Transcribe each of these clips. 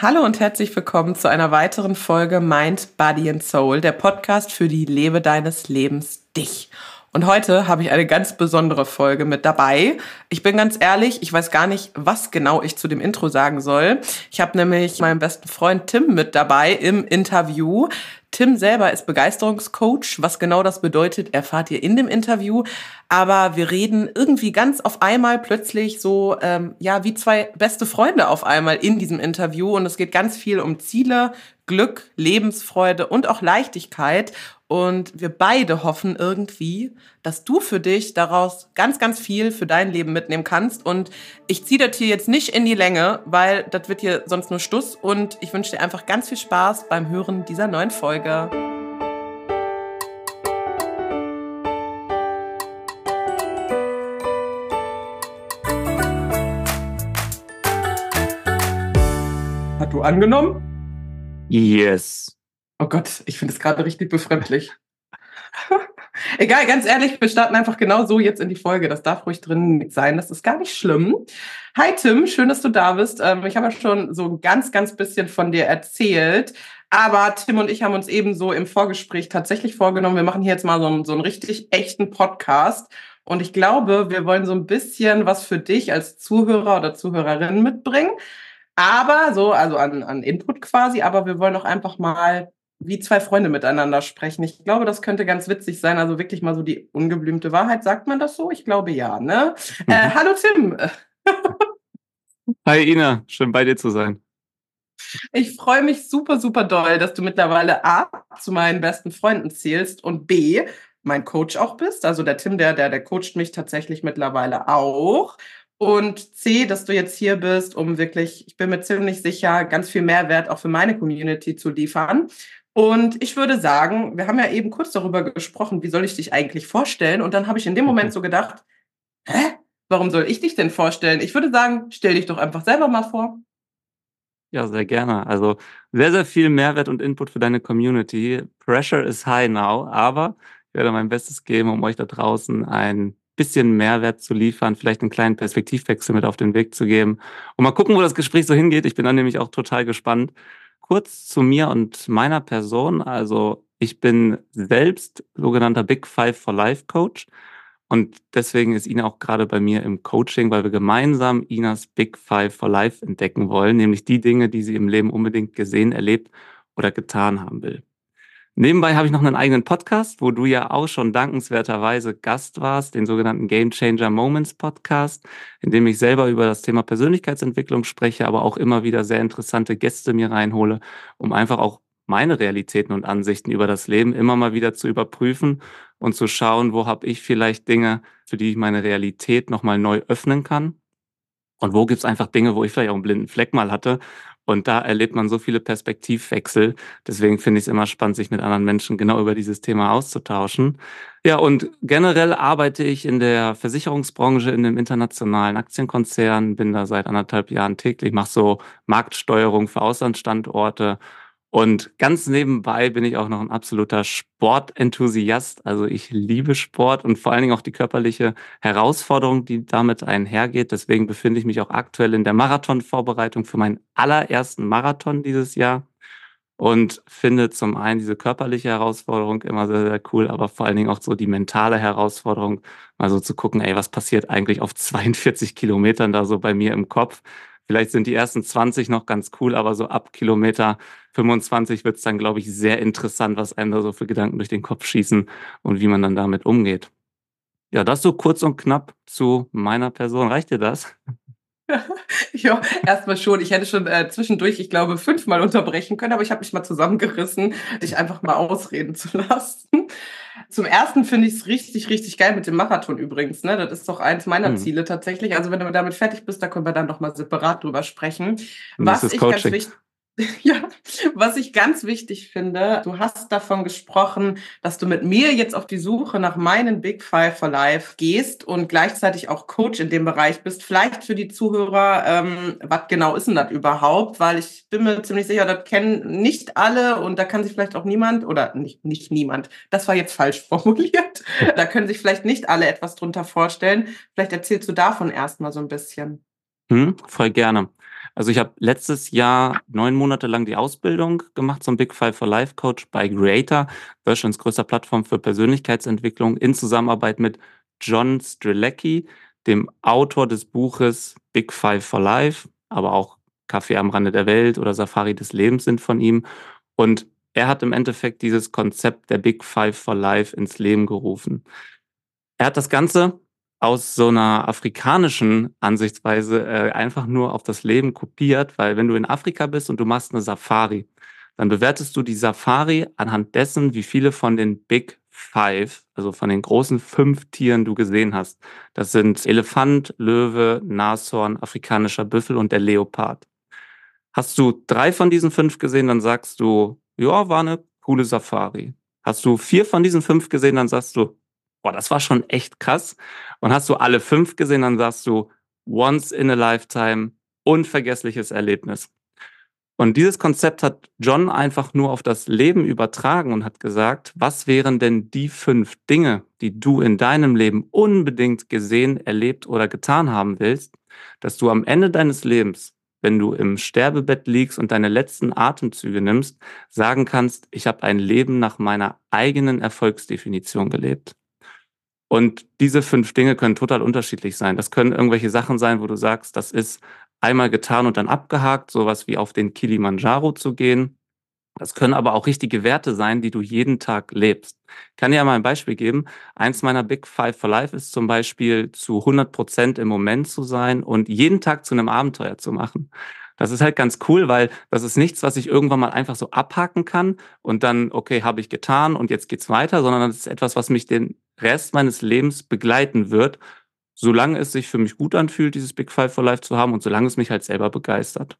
Hallo und herzlich willkommen zu einer weiteren Folge Mind, Body and Soul, der Podcast für die Lebe deines Lebens dich. Und heute habe ich eine ganz besondere Folge mit dabei. Ich bin ganz ehrlich, ich weiß gar nicht, was genau ich zu dem Intro sagen soll. Ich habe nämlich meinen besten Freund Tim mit dabei im Interview. Tim selber ist Begeisterungscoach. Was genau das bedeutet, erfahrt ihr in dem Interview. Aber wir reden irgendwie ganz auf einmal plötzlich so, ähm, ja, wie zwei beste Freunde auf einmal in diesem Interview. Und es geht ganz viel um Ziele, Glück, Lebensfreude und auch Leichtigkeit. Und wir beide hoffen irgendwie, dass du für dich daraus ganz, ganz viel für dein Leben mitnehmen kannst. Und ich ziehe das hier jetzt nicht in die Länge, weil das wird hier sonst nur Stuss. Und ich wünsche dir einfach ganz viel Spaß beim Hören dieser neuen Folge. Hat du angenommen? Yes. Oh Gott, ich finde es gerade richtig befremdlich. Egal, ganz ehrlich, wir starten einfach genau so jetzt in die Folge. Das darf ruhig drin sein. Das ist gar nicht schlimm. Hi Tim, schön, dass du da bist. Ähm, ich habe ja schon so ein ganz, ganz bisschen von dir erzählt. Aber Tim und ich haben uns eben so im Vorgespräch tatsächlich vorgenommen, wir machen hier jetzt mal so einen, so einen richtig echten Podcast. Und ich glaube, wir wollen so ein bisschen was für dich als Zuhörer oder Zuhörerin mitbringen. Aber so, also an, an Input quasi, aber wir wollen auch einfach mal wie zwei Freunde miteinander sprechen. Ich glaube, das könnte ganz witzig sein. Also wirklich mal so die ungeblümte Wahrheit. Sagt man das so? Ich glaube ja, ne? Mhm. Äh, hallo Tim. Hi Ina, schön bei dir zu sein. Ich freue mich super, super doll, dass du mittlerweile A zu meinen besten Freunden zählst und B mein Coach auch bist. Also der Tim, der, der, der coacht mich tatsächlich mittlerweile auch. Und C, dass du jetzt hier bist, um wirklich, ich bin mir ziemlich sicher, ganz viel Mehrwert auch für meine Community zu liefern. Und ich würde sagen, wir haben ja eben kurz darüber gesprochen, wie soll ich dich eigentlich vorstellen? Und dann habe ich in dem Moment so gedacht, hä? Warum soll ich dich denn vorstellen? Ich würde sagen, stell dich doch einfach selber mal vor. Ja, sehr gerne. Also sehr, sehr viel Mehrwert und Input für deine Community. Pressure is high now, aber ich werde mein Bestes geben, um euch da draußen ein bisschen Mehrwert zu liefern, vielleicht einen kleinen Perspektivwechsel mit auf den Weg zu geben und mal gucken, wo das Gespräch so hingeht. Ich bin dann nämlich auch total gespannt kurz zu mir und meiner Person. Also ich bin selbst sogenannter Big Five for Life Coach. Und deswegen ist Ina auch gerade bei mir im Coaching, weil wir gemeinsam Inas Big Five for Life entdecken wollen, nämlich die Dinge, die sie im Leben unbedingt gesehen, erlebt oder getan haben will. Nebenbei habe ich noch einen eigenen Podcast, wo du ja auch schon dankenswerterweise Gast warst, den sogenannten Game Changer Moments Podcast, in dem ich selber über das Thema Persönlichkeitsentwicklung spreche, aber auch immer wieder sehr interessante Gäste mir reinhole, um einfach auch meine Realitäten und Ansichten über das Leben immer mal wieder zu überprüfen und zu schauen, wo habe ich vielleicht Dinge, für die ich meine Realität nochmal neu öffnen kann. Und wo gibt es einfach Dinge, wo ich vielleicht auch einen blinden Fleck mal hatte und da erlebt man so viele Perspektivwechsel. Deswegen finde ich es immer spannend, sich mit anderen Menschen genau über dieses Thema auszutauschen. Ja, und generell arbeite ich in der Versicherungsbranche in einem internationalen Aktienkonzern, bin da seit anderthalb Jahren täglich, mache so Marktsteuerung für Auslandsstandorte und ganz nebenbei bin ich auch noch ein absoluter Sportenthusiast. Also ich liebe Sport und vor allen Dingen auch die körperliche Herausforderung, die damit einhergeht. Deswegen befinde ich mich auch aktuell in der Marathonvorbereitung für meinen allerersten Marathon dieses Jahr und finde zum einen diese körperliche Herausforderung immer sehr, sehr cool, aber vor allen Dingen auch so die mentale Herausforderung, mal so zu gucken, ey, was passiert eigentlich auf 42 Kilometern da so bei mir im Kopf? Vielleicht sind die ersten 20 noch ganz cool, aber so ab Kilometer 25 wird es dann, glaube ich, sehr interessant, was einem da so für Gedanken durch den Kopf schießen und wie man dann damit umgeht. Ja, das so kurz und knapp zu meiner Person. Reicht dir das? ja, erstmal schon. Ich hätte schon äh, zwischendurch, ich glaube, fünfmal unterbrechen können, aber ich habe mich mal zusammengerissen, dich einfach mal ausreden zu lassen. Zum ersten finde ich es richtig, richtig geil mit dem Marathon übrigens. Ne? Das ist doch eins meiner hm. Ziele tatsächlich. Also wenn du damit fertig bist, da können wir dann noch mal separat drüber sprechen. Was ich Coaching. ganz wichtig Ja, was ich ganz wichtig finde, du hast davon gesprochen, dass du mit mir jetzt auf die Suche nach meinen Big Five for Life gehst und gleichzeitig auch Coach in dem Bereich bist. Vielleicht für die Zuhörer, ähm, was genau ist denn das überhaupt? Weil ich bin mir ziemlich sicher, das kennen nicht alle und da kann sich vielleicht auch niemand oder nicht, nicht niemand, das war jetzt falsch formuliert, da können sich vielleicht nicht alle etwas drunter vorstellen. Vielleicht erzählst du davon erstmal so ein bisschen. Hm, voll gerne. Also ich habe letztes Jahr neun Monate lang die Ausbildung gemacht zum Big Five for Life Coach bei Creator, Deutschlands größter Plattform für Persönlichkeitsentwicklung, in Zusammenarbeit mit John Strelecki, dem Autor des Buches Big Five for Life, aber auch Kaffee am Rande der Welt oder Safari des Lebens sind von ihm. Und er hat im Endeffekt dieses Konzept der Big Five for Life ins Leben gerufen. Er hat das Ganze aus so einer afrikanischen Ansichtsweise äh, einfach nur auf das Leben kopiert, weil wenn du in Afrika bist und du machst eine Safari, dann bewertest du die Safari anhand dessen, wie viele von den Big Five, also von den großen fünf Tieren du gesehen hast. Das sind Elefant, Löwe, Nashorn, afrikanischer Büffel und der Leopard. Hast du drei von diesen fünf gesehen, dann sagst du, ja, war eine coole Safari. Hast du vier von diesen fünf gesehen, dann sagst du, boah, das war schon echt krass. Und hast du alle fünf gesehen, dann sagst du, once in a lifetime, unvergessliches Erlebnis. Und dieses Konzept hat John einfach nur auf das Leben übertragen und hat gesagt, was wären denn die fünf Dinge, die du in deinem Leben unbedingt gesehen, erlebt oder getan haben willst, dass du am Ende deines Lebens, wenn du im Sterbebett liegst und deine letzten Atemzüge nimmst, sagen kannst, ich habe ein Leben nach meiner eigenen Erfolgsdefinition gelebt. Und diese fünf Dinge können total unterschiedlich sein. Das können irgendwelche Sachen sein, wo du sagst, das ist einmal getan und dann abgehakt, sowas wie auf den Kilimanjaro zu gehen. Das können aber auch richtige Werte sein, die du jeden Tag lebst. Ich kann dir ja mal ein Beispiel geben. Eins meiner Big Five for Life ist zum Beispiel zu 100 Prozent im Moment zu sein und jeden Tag zu einem Abenteuer zu machen. Das ist halt ganz cool, weil das ist nichts, was ich irgendwann mal einfach so abhaken kann und dann, okay, habe ich getan und jetzt geht's weiter, sondern das ist etwas, was mich den Rest meines Lebens begleiten wird solange es sich für mich gut anfühlt, dieses Big Five for Life zu haben und solange es mich halt selber begeistert.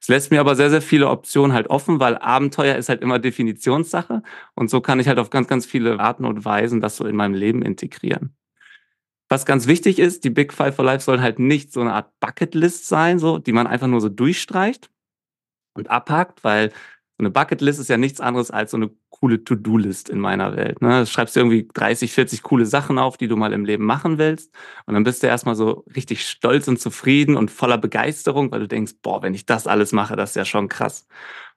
Es lässt mir aber sehr, sehr viele Optionen halt offen, weil Abenteuer ist halt immer Definitionssache und so kann ich halt auf ganz, ganz viele Arten und Weisen das so in meinem Leben integrieren. Was ganz wichtig ist, die Big Five for Life sollen halt nicht so eine Art Bucketlist sein, so, die man einfach nur so durchstreicht und abhakt, weil so eine Bucketlist ist ja nichts anderes als so eine coole To-Do-List in meiner Welt. Ne? Du schreibst irgendwie 30, 40 coole Sachen auf, die du mal im Leben machen willst. Und dann bist du erstmal so richtig stolz und zufrieden und voller Begeisterung, weil du denkst, boah, wenn ich das alles mache, das ist ja schon krass.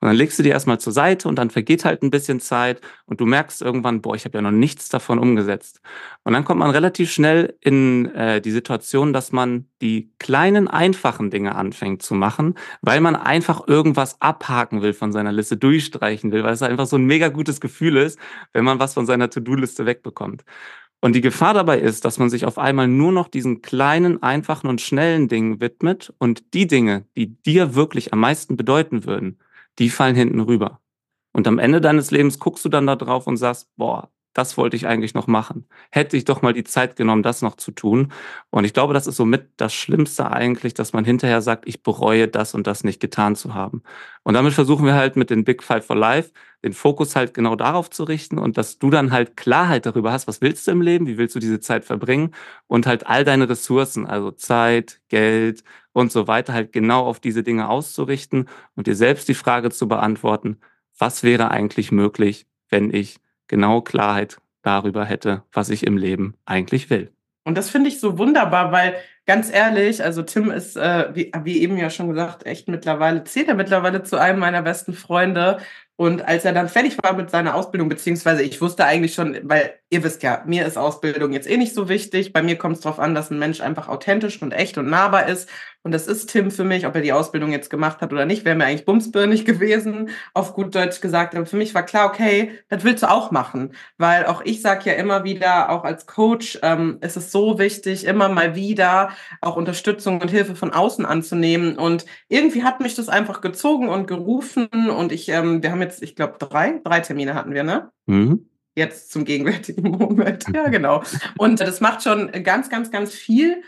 Und dann legst du die erstmal zur Seite und dann vergeht halt ein bisschen Zeit und du merkst irgendwann, boah, ich habe ja noch nichts davon umgesetzt. Und dann kommt man relativ schnell in äh, die Situation, dass man die kleinen, einfachen Dinge anfängt zu machen, weil man einfach irgendwas abhaken will von seiner Liste, durchstreichen will, weil es einfach so ein mega gutes Gefühl ist, wenn man was von seiner To-Do-Liste wegbekommt. Und die Gefahr dabei ist, dass man sich auf einmal nur noch diesen kleinen, einfachen und schnellen Dingen widmet und die Dinge, die dir wirklich am meisten bedeuten würden, die fallen hinten rüber. Und am Ende deines Lebens guckst du dann da drauf und sagst, boah, das wollte ich eigentlich noch machen. Hätte ich doch mal die Zeit genommen, das noch zu tun. Und ich glaube, das ist somit das Schlimmste eigentlich, dass man hinterher sagt, ich bereue das und das nicht getan zu haben. Und damit versuchen wir halt mit den Big Five for Life den Fokus halt genau darauf zu richten und dass du dann halt Klarheit darüber hast, was willst du im Leben, wie willst du diese Zeit verbringen und halt all deine Ressourcen, also Zeit, Geld und so weiter, halt genau auf diese Dinge auszurichten und dir selbst die Frage zu beantworten, was wäre eigentlich möglich, wenn ich genau Klarheit darüber hätte, was ich im Leben eigentlich will. Und das finde ich so wunderbar, weil ganz ehrlich, also Tim ist, äh, wie, wie eben ja schon gesagt, echt mittlerweile, zählt er mittlerweile zu einem meiner besten Freunde. Und als er dann fertig war mit seiner Ausbildung, beziehungsweise ich wusste eigentlich schon, weil ihr wisst ja, mir ist Ausbildung jetzt eh nicht so wichtig. Bei mir kommt es darauf an, dass ein Mensch einfach authentisch und echt und nahbar ist. Und das ist Tim für mich, ob er die Ausbildung jetzt gemacht hat oder nicht, wäre mir eigentlich bumsbirnig gewesen, auf gut Deutsch gesagt. Aber für mich war klar, okay, das willst du auch machen. Weil auch ich sage ja immer wieder, auch als Coach, ähm, ist es so wichtig, immer mal wieder auch Unterstützung und Hilfe von außen anzunehmen. Und irgendwie hat mich das einfach gezogen und gerufen. Und ich, ähm, wir haben jetzt, ich glaube, drei, drei Termine hatten wir, ne? Mhm jetzt zum gegenwärtigen Moment. Ja, genau. Und das macht schon ganz, ganz, ganz viel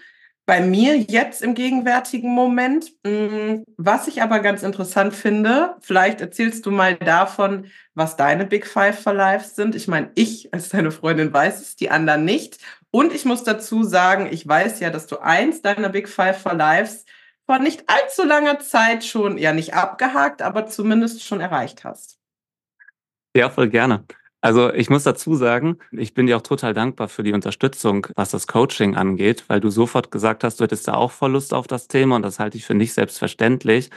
bei mir jetzt im gegenwärtigen Moment. Mm, was ich aber ganz interessant finde, vielleicht erzählst du mal davon, was deine Big Five for Life sind. Ich meine, ich als deine Freundin weiß es, die anderen nicht. Und ich muss dazu sagen, ich weiß ja, dass du eins deiner Big Five for Lives vor nicht allzu langer Zeit schon, ja nicht abgehakt, aber zumindest schon erreicht hast. Ja, voll gerne. Also ich muss dazu sagen, ich bin dir auch total dankbar für die Unterstützung, was das Coaching angeht, weil du sofort gesagt hast, du hättest da auch voll Lust auf das Thema und das halte ich für nicht selbstverständlich.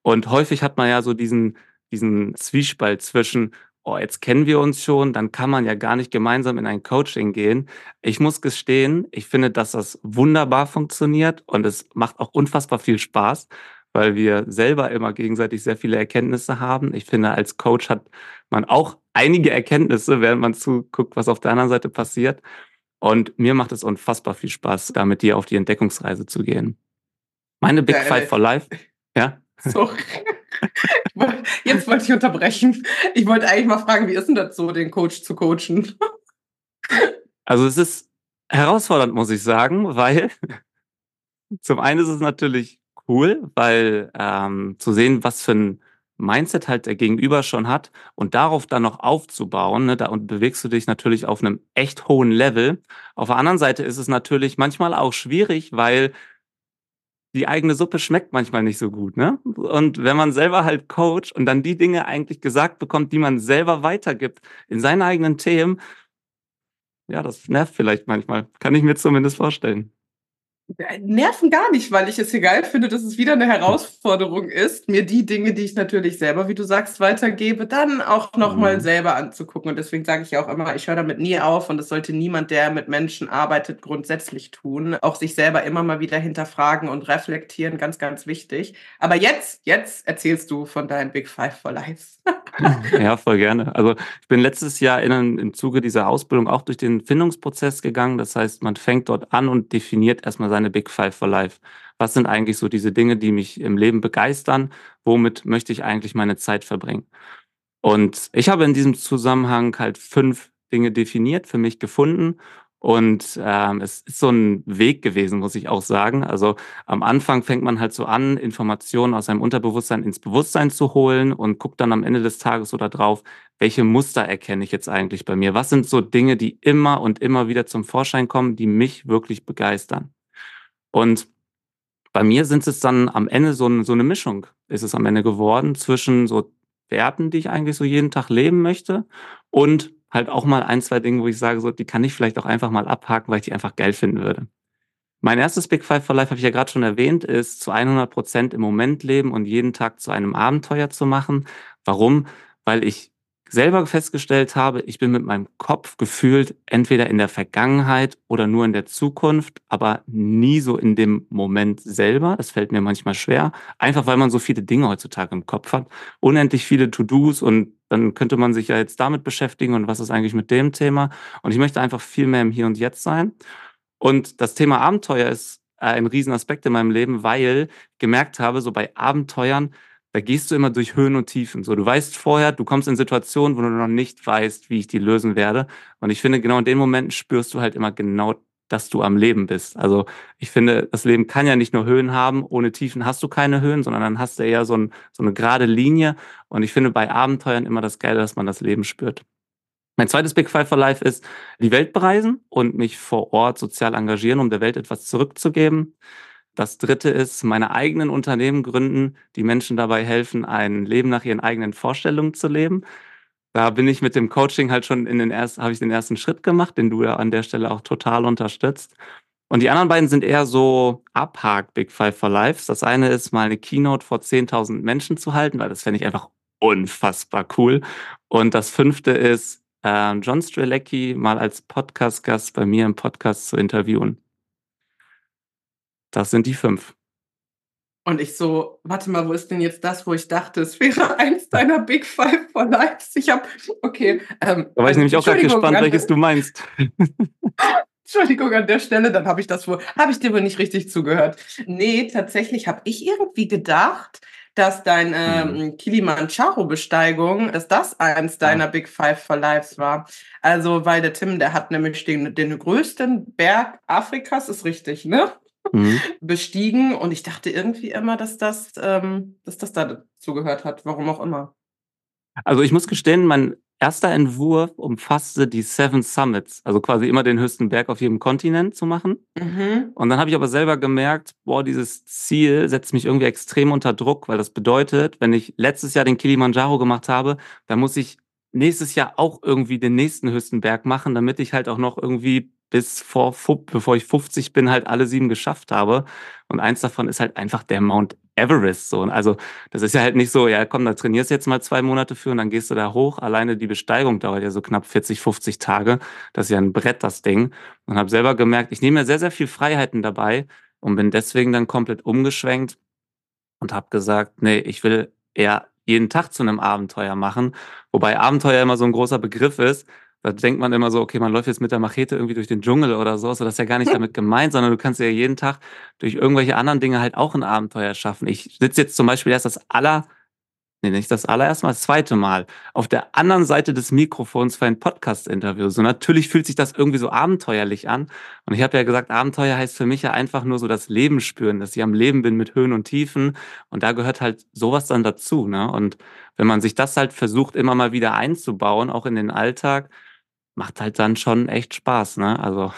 Und häufig hat man ja so diesen, diesen Zwiespalt zwischen, oh, jetzt kennen wir uns schon, dann kann man ja gar nicht gemeinsam in ein Coaching gehen. Ich muss gestehen, ich finde, dass das wunderbar funktioniert und es macht auch unfassbar viel Spaß weil wir selber immer gegenseitig sehr viele Erkenntnisse haben. Ich finde, als Coach hat man auch einige Erkenntnisse, während man zuguckt, was auf der anderen Seite passiert. Und mir macht es unfassbar viel Spaß, da mit dir auf die Entdeckungsreise zu gehen. Meine Big Five for Life. Ja. Sorry. Jetzt wollte ich unterbrechen. Ich wollte eigentlich mal fragen, wie ist denn das so, den Coach zu coachen? Also es ist herausfordernd, muss ich sagen, weil zum einen ist es natürlich cool, weil ähm, zu sehen, was für ein Mindset halt der Gegenüber schon hat und darauf dann noch aufzubauen, ne, da und bewegst du dich natürlich auf einem echt hohen Level. Auf der anderen Seite ist es natürlich manchmal auch schwierig, weil die eigene Suppe schmeckt manchmal nicht so gut, ne? Und wenn man selber halt coacht und dann die Dinge eigentlich gesagt bekommt, die man selber weitergibt in seinen eigenen Themen, ja, das nervt vielleicht manchmal. Kann ich mir zumindest vorstellen. Äh, nerven gar nicht, weil ich es hier geil finde, dass es wieder eine Herausforderung ist, mir die Dinge, die ich natürlich selber, wie du sagst, weitergebe, dann auch nochmal mhm. selber anzugucken. Und deswegen sage ich ja auch immer, ich höre damit nie auf und das sollte niemand, der mit Menschen arbeitet, grundsätzlich tun. Auch sich selber immer mal wieder hinterfragen und reflektieren, ganz, ganz wichtig. Aber jetzt, jetzt erzählst du von deinen Big Five for Life. ja, voll gerne. Also ich bin letztes Jahr in, im Zuge dieser Ausbildung auch durch den Findungsprozess gegangen. Das heißt, man fängt dort an und definiert erstmal seine Big Five for Life. Was sind eigentlich so diese Dinge, die mich im Leben begeistern? Womit möchte ich eigentlich meine Zeit verbringen? Und ich habe in diesem Zusammenhang halt fünf Dinge definiert, für mich gefunden und ähm, es ist so ein Weg gewesen, muss ich auch sagen. Also am Anfang fängt man halt so an, Informationen aus seinem Unterbewusstsein ins Bewusstsein zu holen und guckt dann am Ende des Tages so darauf, welche Muster erkenne ich jetzt eigentlich bei mir? Was sind so Dinge, die immer und immer wieder zum Vorschein kommen, die mich wirklich begeistern? Und bei mir sind es dann am Ende so, so eine Mischung, ist es am Ende geworden zwischen so Werten, die ich eigentlich so jeden Tag leben möchte und halt auch mal ein, zwei Dinge, wo ich sage, so, die kann ich vielleicht auch einfach mal abhaken, weil ich die einfach geil finden würde. Mein erstes Big Five for Life, habe ich ja gerade schon erwähnt, ist zu 100 Prozent im Moment leben und jeden Tag zu einem Abenteuer zu machen. Warum? Weil ich selber festgestellt habe, ich bin mit meinem Kopf gefühlt entweder in der Vergangenheit oder nur in der Zukunft, aber nie so in dem Moment selber. Das fällt mir manchmal schwer, einfach weil man so viele Dinge heutzutage im Kopf hat. Unendlich viele To-Dos und dann könnte man sich ja jetzt damit beschäftigen und was ist eigentlich mit dem Thema. Und ich möchte einfach viel mehr im Hier und Jetzt sein. Und das Thema Abenteuer ist ein Riesenaspekt in meinem Leben, weil gemerkt habe, so bei Abenteuern, da gehst du immer durch Höhen und Tiefen. So, du weißt vorher, du kommst in Situationen, wo du noch nicht weißt, wie ich die lösen werde. Und ich finde, genau in den Momenten spürst du halt immer genau, dass du am Leben bist. Also ich finde, das Leben kann ja nicht nur Höhen haben. Ohne Tiefen hast du keine Höhen, sondern dann hast du eher so, ein, so eine gerade Linie. Und ich finde bei Abenteuern immer das Geile, dass man das Leben spürt. Mein zweites Big Five for Life ist die Welt bereisen und mich vor Ort sozial engagieren, um der Welt etwas zurückzugeben. Das dritte ist, meine eigenen Unternehmen gründen, die Menschen dabei helfen, ein Leben nach ihren eigenen Vorstellungen zu leben. Da bin ich mit dem Coaching halt schon in den ersten, habe ich den ersten Schritt gemacht, den du ja an der Stelle auch total unterstützt. Und die anderen beiden sind eher so Abhak Big Five for Lives. Das eine ist mal eine Keynote vor 10.000 Menschen zu halten, weil das fände ich einfach unfassbar cool. Und das fünfte ist, äh, John Strelecki mal als Podcast-Gast bei mir im Podcast zu interviewen. Das sind die fünf. Und ich so, warte mal, wo ist denn jetzt das, wo ich dachte, es wäre eins deiner Big Five for Lives? Ich habe, okay. Ähm, da war ich nämlich auch gerade gespannt, welches du meinst. Entschuldigung an der Stelle, dann habe ich das wohl, habe ich dir wohl nicht richtig zugehört. Nee, tatsächlich habe ich irgendwie gedacht, dass deine ähm, Kilimanjaro-Besteigung, dass das eins deiner Big Five for Lives war. Also, weil der Tim, der hat nämlich den, den größten Berg Afrikas, ist richtig, ne? Mhm. bestiegen. Und ich dachte irgendwie immer, dass das, ähm, dass das dazu gehört hat, warum auch immer. Also ich muss gestehen, mein erster Entwurf umfasste die Seven Summits, also quasi immer den höchsten Berg auf jedem Kontinent zu machen. Mhm. Und dann habe ich aber selber gemerkt, boah, dieses Ziel setzt mich irgendwie extrem unter Druck, weil das bedeutet, wenn ich letztes Jahr den Kilimanjaro gemacht habe, dann muss ich nächstes Jahr auch irgendwie den nächsten höchsten Berg machen, damit ich halt auch noch irgendwie bis vor, bevor ich 50 bin, halt alle sieben geschafft habe. Und eins davon ist halt einfach der Mount Everest. So. Und also, das ist ja halt nicht so, ja, komm, da trainierst du jetzt mal zwei Monate für und dann gehst du da hoch. Alleine die Besteigung dauert ja so knapp 40, 50 Tage. Das ist ja ein Brett, das Ding. Und habe selber gemerkt, ich nehme mir sehr, sehr viel Freiheiten dabei und bin deswegen dann komplett umgeschwenkt und habe gesagt, nee, ich will eher jeden Tag zu einem Abenteuer machen. Wobei Abenteuer immer so ein großer Begriff ist. Da denkt man immer so, okay, man läuft jetzt mit der Machete irgendwie durch den Dschungel oder so. So, das ist ja gar nicht damit gemeint, sondern du kannst ja jeden Tag durch irgendwelche anderen Dinge halt auch ein Abenteuer schaffen. Ich sitze jetzt zum Beispiel erst das aller nee, nicht das allererste Mal, das zweite Mal, auf der anderen Seite des Mikrofons für ein Podcast-Interview. So natürlich fühlt sich das irgendwie so abenteuerlich an. Und ich habe ja gesagt, Abenteuer heißt für mich ja einfach nur so das Leben spüren, dass ich am Leben bin mit Höhen und Tiefen. Und da gehört halt sowas dann dazu. Ne? Und wenn man sich das halt versucht, immer mal wieder einzubauen, auch in den Alltag, macht halt dann schon echt Spaß. Ne? Also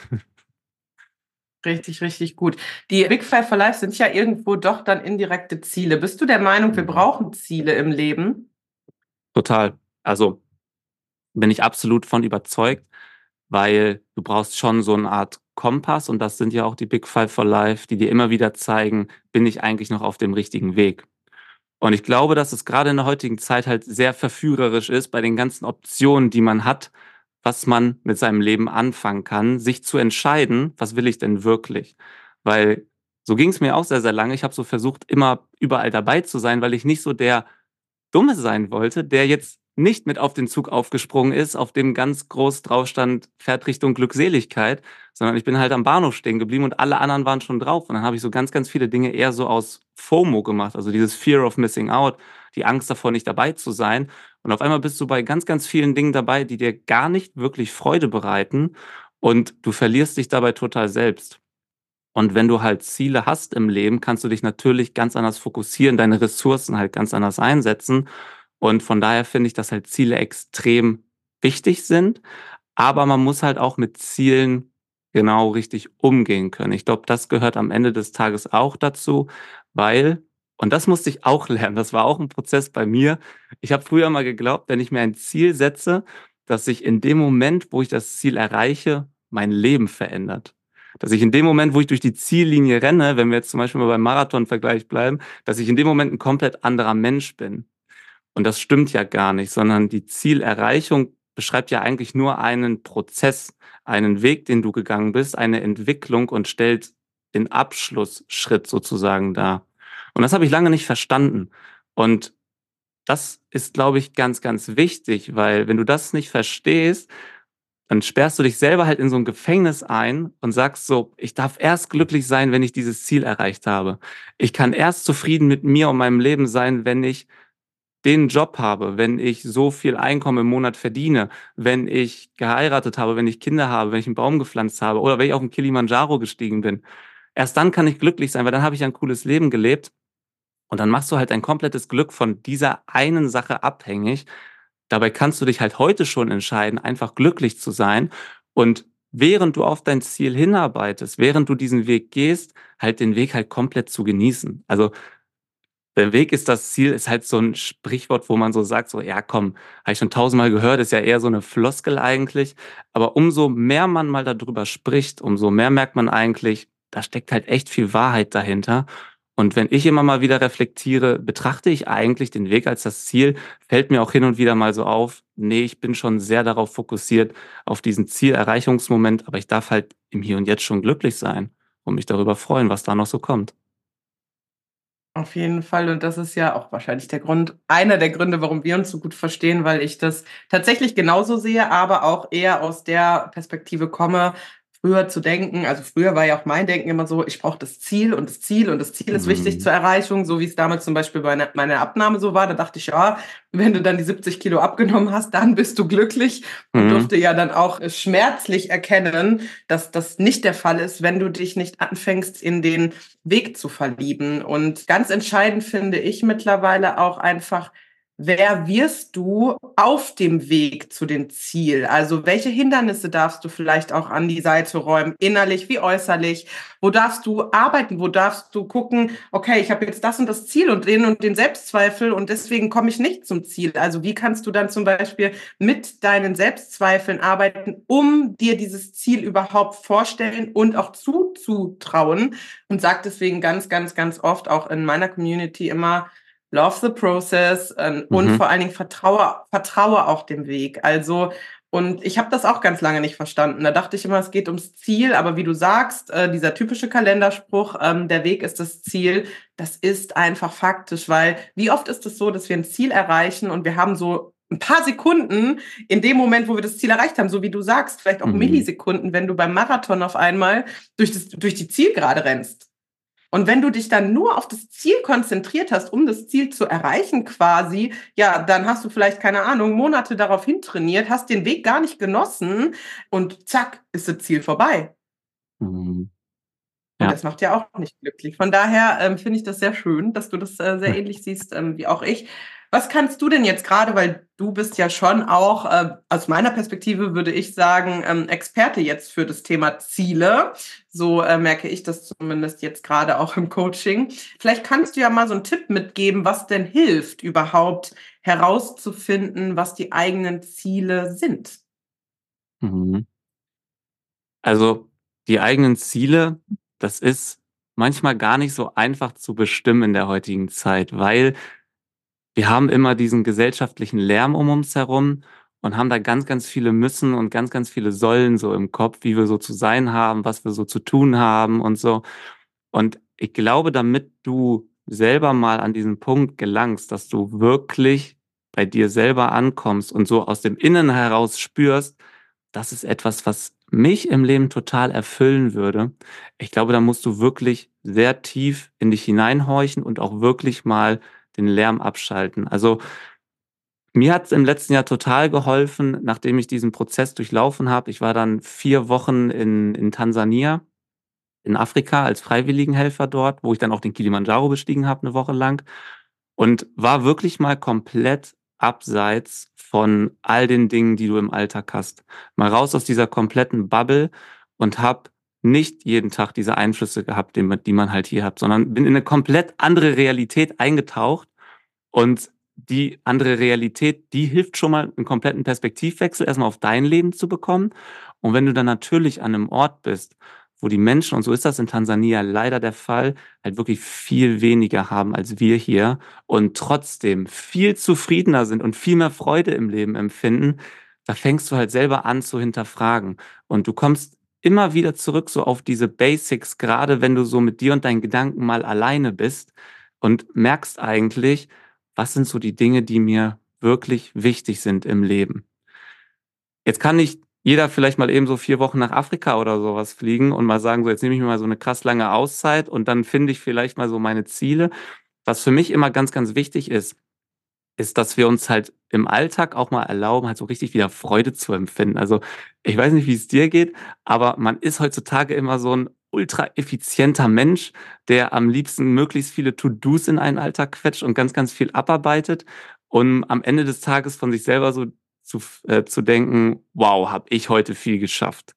Richtig, richtig gut. Die Big Five for Life sind ja irgendwo doch dann indirekte Ziele. Bist du der Meinung, wir mhm. brauchen Ziele im Leben? Total. Also bin ich absolut von überzeugt, weil du brauchst schon so eine Art Kompass und das sind ja auch die Big Five for Life, die dir immer wieder zeigen, bin ich eigentlich noch auf dem richtigen Weg. Und ich glaube, dass es gerade in der heutigen Zeit halt sehr verführerisch ist bei den ganzen Optionen, die man hat, was man mit seinem Leben anfangen kann, sich zu entscheiden, was will ich denn wirklich? Weil so ging es mir auch sehr, sehr lange. Ich habe so versucht, immer überall dabei zu sein, weil ich nicht so der Dumme sein wollte, der jetzt nicht mit auf den Zug aufgesprungen ist, auf dem ganz groß drauf stand, fährt Richtung Glückseligkeit, sondern ich bin halt am Bahnhof stehen geblieben und alle anderen waren schon drauf. Und dann habe ich so ganz, ganz viele Dinge eher so aus FOMO gemacht, also dieses Fear of Missing Out, die Angst davor, nicht dabei zu sein. Und auf einmal bist du bei ganz, ganz vielen Dingen dabei, die dir gar nicht wirklich Freude bereiten und du verlierst dich dabei total selbst. Und wenn du halt Ziele hast im Leben, kannst du dich natürlich ganz anders fokussieren, deine Ressourcen halt ganz anders einsetzen. Und von daher finde ich, dass halt Ziele extrem wichtig sind. Aber man muss halt auch mit Zielen genau richtig umgehen können. Ich glaube, das gehört am Ende des Tages auch dazu, weil und das musste ich auch lernen. Das war auch ein Prozess bei mir. Ich habe früher mal geglaubt, wenn ich mir ein Ziel setze, dass sich in dem Moment, wo ich das Ziel erreiche, mein Leben verändert. Dass ich in dem Moment, wo ich durch die Ziellinie renne, wenn wir jetzt zum Beispiel mal beim Marathon-Vergleich bleiben, dass ich in dem Moment ein komplett anderer Mensch bin. Und das stimmt ja gar nicht, sondern die Zielerreichung beschreibt ja eigentlich nur einen Prozess, einen Weg, den du gegangen bist, eine Entwicklung und stellt den Abschlussschritt sozusagen dar. Und das habe ich lange nicht verstanden. Und das ist, glaube ich, ganz, ganz wichtig, weil wenn du das nicht verstehst, dann sperrst du dich selber halt in so ein Gefängnis ein und sagst so, ich darf erst glücklich sein, wenn ich dieses Ziel erreicht habe. Ich kann erst zufrieden mit mir und meinem Leben sein, wenn ich den Job habe, wenn ich so viel Einkommen im Monat verdiene, wenn ich geheiratet habe, wenn ich Kinder habe, wenn ich einen Baum gepflanzt habe oder wenn ich auf den Kilimanjaro gestiegen bin. Erst dann kann ich glücklich sein, weil dann habe ich ein cooles Leben gelebt und dann machst du halt dein komplettes Glück von dieser einen Sache abhängig. Dabei kannst du dich halt heute schon entscheiden, einfach glücklich zu sein und während du auf dein Ziel hinarbeitest, während du diesen Weg gehst, halt den Weg halt komplett zu genießen. Also der Weg ist das Ziel, ist halt so ein Sprichwort, wo man so sagt, so, ja, komm, habe ich schon tausendmal gehört, ist ja eher so eine Floskel eigentlich. Aber umso mehr man mal darüber spricht, umso mehr merkt man eigentlich, da steckt halt echt viel Wahrheit dahinter. Und wenn ich immer mal wieder reflektiere, betrachte ich eigentlich den Weg als das Ziel, fällt mir auch hin und wieder mal so auf, nee, ich bin schon sehr darauf fokussiert, auf diesen Zielerreichungsmoment, aber ich darf halt im Hier und Jetzt schon glücklich sein und mich darüber freuen, was da noch so kommt. Auf jeden Fall. Und das ist ja auch wahrscheinlich der Grund, einer der Gründe, warum wir uns so gut verstehen, weil ich das tatsächlich genauso sehe, aber auch eher aus der Perspektive komme, früher zu denken. Also früher war ja auch mein Denken immer so, ich brauche das Ziel und das Ziel und das Ziel ist mhm. wichtig zur Erreichung, so wie es damals zum Beispiel bei meiner Abnahme so war. Da dachte ich, ja, wenn du dann die 70 Kilo abgenommen hast, dann bist du glücklich mhm. und durfte ja dann auch schmerzlich erkennen, dass das nicht der Fall ist, wenn du dich nicht anfängst, in den Weg zu verlieben. Und ganz entscheidend finde ich mittlerweile auch einfach, wer wirst du auf dem Weg zu dem Ziel? Also welche Hindernisse darfst du vielleicht auch an die Seite räumen, innerlich wie äußerlich? Wo darfst du arbeiten? Wo darfst du gucken, okay, ich habe jetzt das und das Ziel und den und den Selbstzweifel und deswegen komme ich nicht zum Ziel. Also wie kannst du dann zum Beispiel mit deinen Selbstzweifeln arbeiten, um dir dieses Ziel überhaupt vorstellen und auch zuzutrauen? Und sag deswegen ganz, ganz, ganz oft auch in meiner Community immer, love the process äh, und mhm. vor allen Dingen vertraue, vertraue auch dem Weg. Also, und ich habe das auch ganz lange nicht verstanden. Da dachte ich immer, es geht ums Ziel, aber wie du sagst, äh, dieser typische Kalenderspruch, ähm, der Weg ist das Ziel, das ist einfach faktisch, weil wie oft ist es so, dass wir ein Ziel erreichen und wir haben so ein paar Sekunden in dem Moment, wo wir das Ziel erreicht haben, so wie du sagst, vielleicht auch mhm. Millisekunden, wenn du beim Marathon auf einmal durch, das, durch die Zielgerade rennst. Und wenn du dich dann nur auf das Ziel konzentriert hast, um das Ziel zu erreichen quasi, ja, dann hast du vielleicht, keine Ahnung, Monate darauf hintrainiert, hast den Weg gar nicht genossen und zack, ist das Ziel vorbei. Mhm. Ja. Und das macht ja auch nicht glücklich. Von daher ähm, finde ich das sehr schön, dass du das äh, sehr ähnlich siehst ähm, wie auch ich. Was kannst du denn jetzt gerade, weil du bist ja schon auch, äh, aus meiner Perspektive würde ich sagen, ähm, Experte jetzt für das Thema Ziele. So äh, merke ich das zumindest jetzt gerade auch im Coaching. Vielleicht kannst du ja mal so einen Tipp mitgeben, was denn hilft, überhaupt herauszufinden, was die eigenen Ziele sind. Mhm. Also die eigenen Ziele, das ist manchmal gar nicht so einfach zu bestimmen in der heutigen Zeit, weil wir haben immer diesen gesellschaftlichen Lärm um uns herum und haben da ganz, ganz viele Müssen und ganz, ganz viele Sollen so im Kopf, wie wir so zu sein haben, was wir so zu tun haben und so. Und ich glaube, damit du selber mal an diesen Punkt gelangst, dass du wirklich bei dir selber ankommst und so aus dem Innen heraus spürst, das ist etwas, was mich im Leben total erfüllen würde. Ich glaube, da musst du wirklich sehr tief in dich hineinhorchen und auch wirklich mal den Lärm abschalten. Also mir hat es im letzten Jahr total geholfen, nachdem ich diesen Prozess durchlaufen habe. Ich war dann vier Wochen in, in Tansania, in Afrika als Freiwilligenhelfer dort, wo ich dann auch den Kilimanjaro bestiegen habe, eine Woche lang. Und war wirklich mal komplett abseits von all den Dingen, die du im Alltag hast. Mal raus aus dieser kompletten Bubble und habe nicht jeden Tag diese Einflüsse gehabt, die man, die man halt hier hat, sondern bin in eine komplett andere Realität eingetaucht und die andere Realität, die hilft schon mal einen kompletten Perspektivwechsel erstmal auf dein Leben zu bekommen. Und wenn du dann natürlich an einem Ort bist, wo die Menschen, und so ist das in Tansania leider der Fall, halt wirklich viel weniger haben als wir hier und trotzdem viel zufriedener sind und viel mehr Freude im Leben empfinden, da fängst du halt selber an zu hinterfragen. Und du kommst immer wieder zurück so auf diese Basics, gerade wenn du so mit dir und deinen Gedanken mal alleine bist und merkst eigentlich, was sind so die Dinge, die mir wirklich wichtig sind im Leben. Jetzt kann nicht jeder vielleicht mal eben so vier Wochen nach Afrika oder sowas fliegen und mal sagen, so jetzt nehme ich mir mal so eine krass lange Auszeit und dann finde ich vielleicht mal so meine Ziele. Was für mich immer ganz, ganz wichtig ist, ist, dass wir uns halt im Alltag auch mal erlauben, halt so richtig wieder Freude zu empfinden. Also ich weiß nicht, wie es dir geht, aber man ist heutzutage immer so ein ultra effizienter Mensch, der am liebsten möglichst viele To-Dos in einen Alltag quetscht und ganz, ganz viel abarbeitet, um am Ende des Tages von sich selber so zu, äh, zu denken, wow, habe ich heute viel geschafft.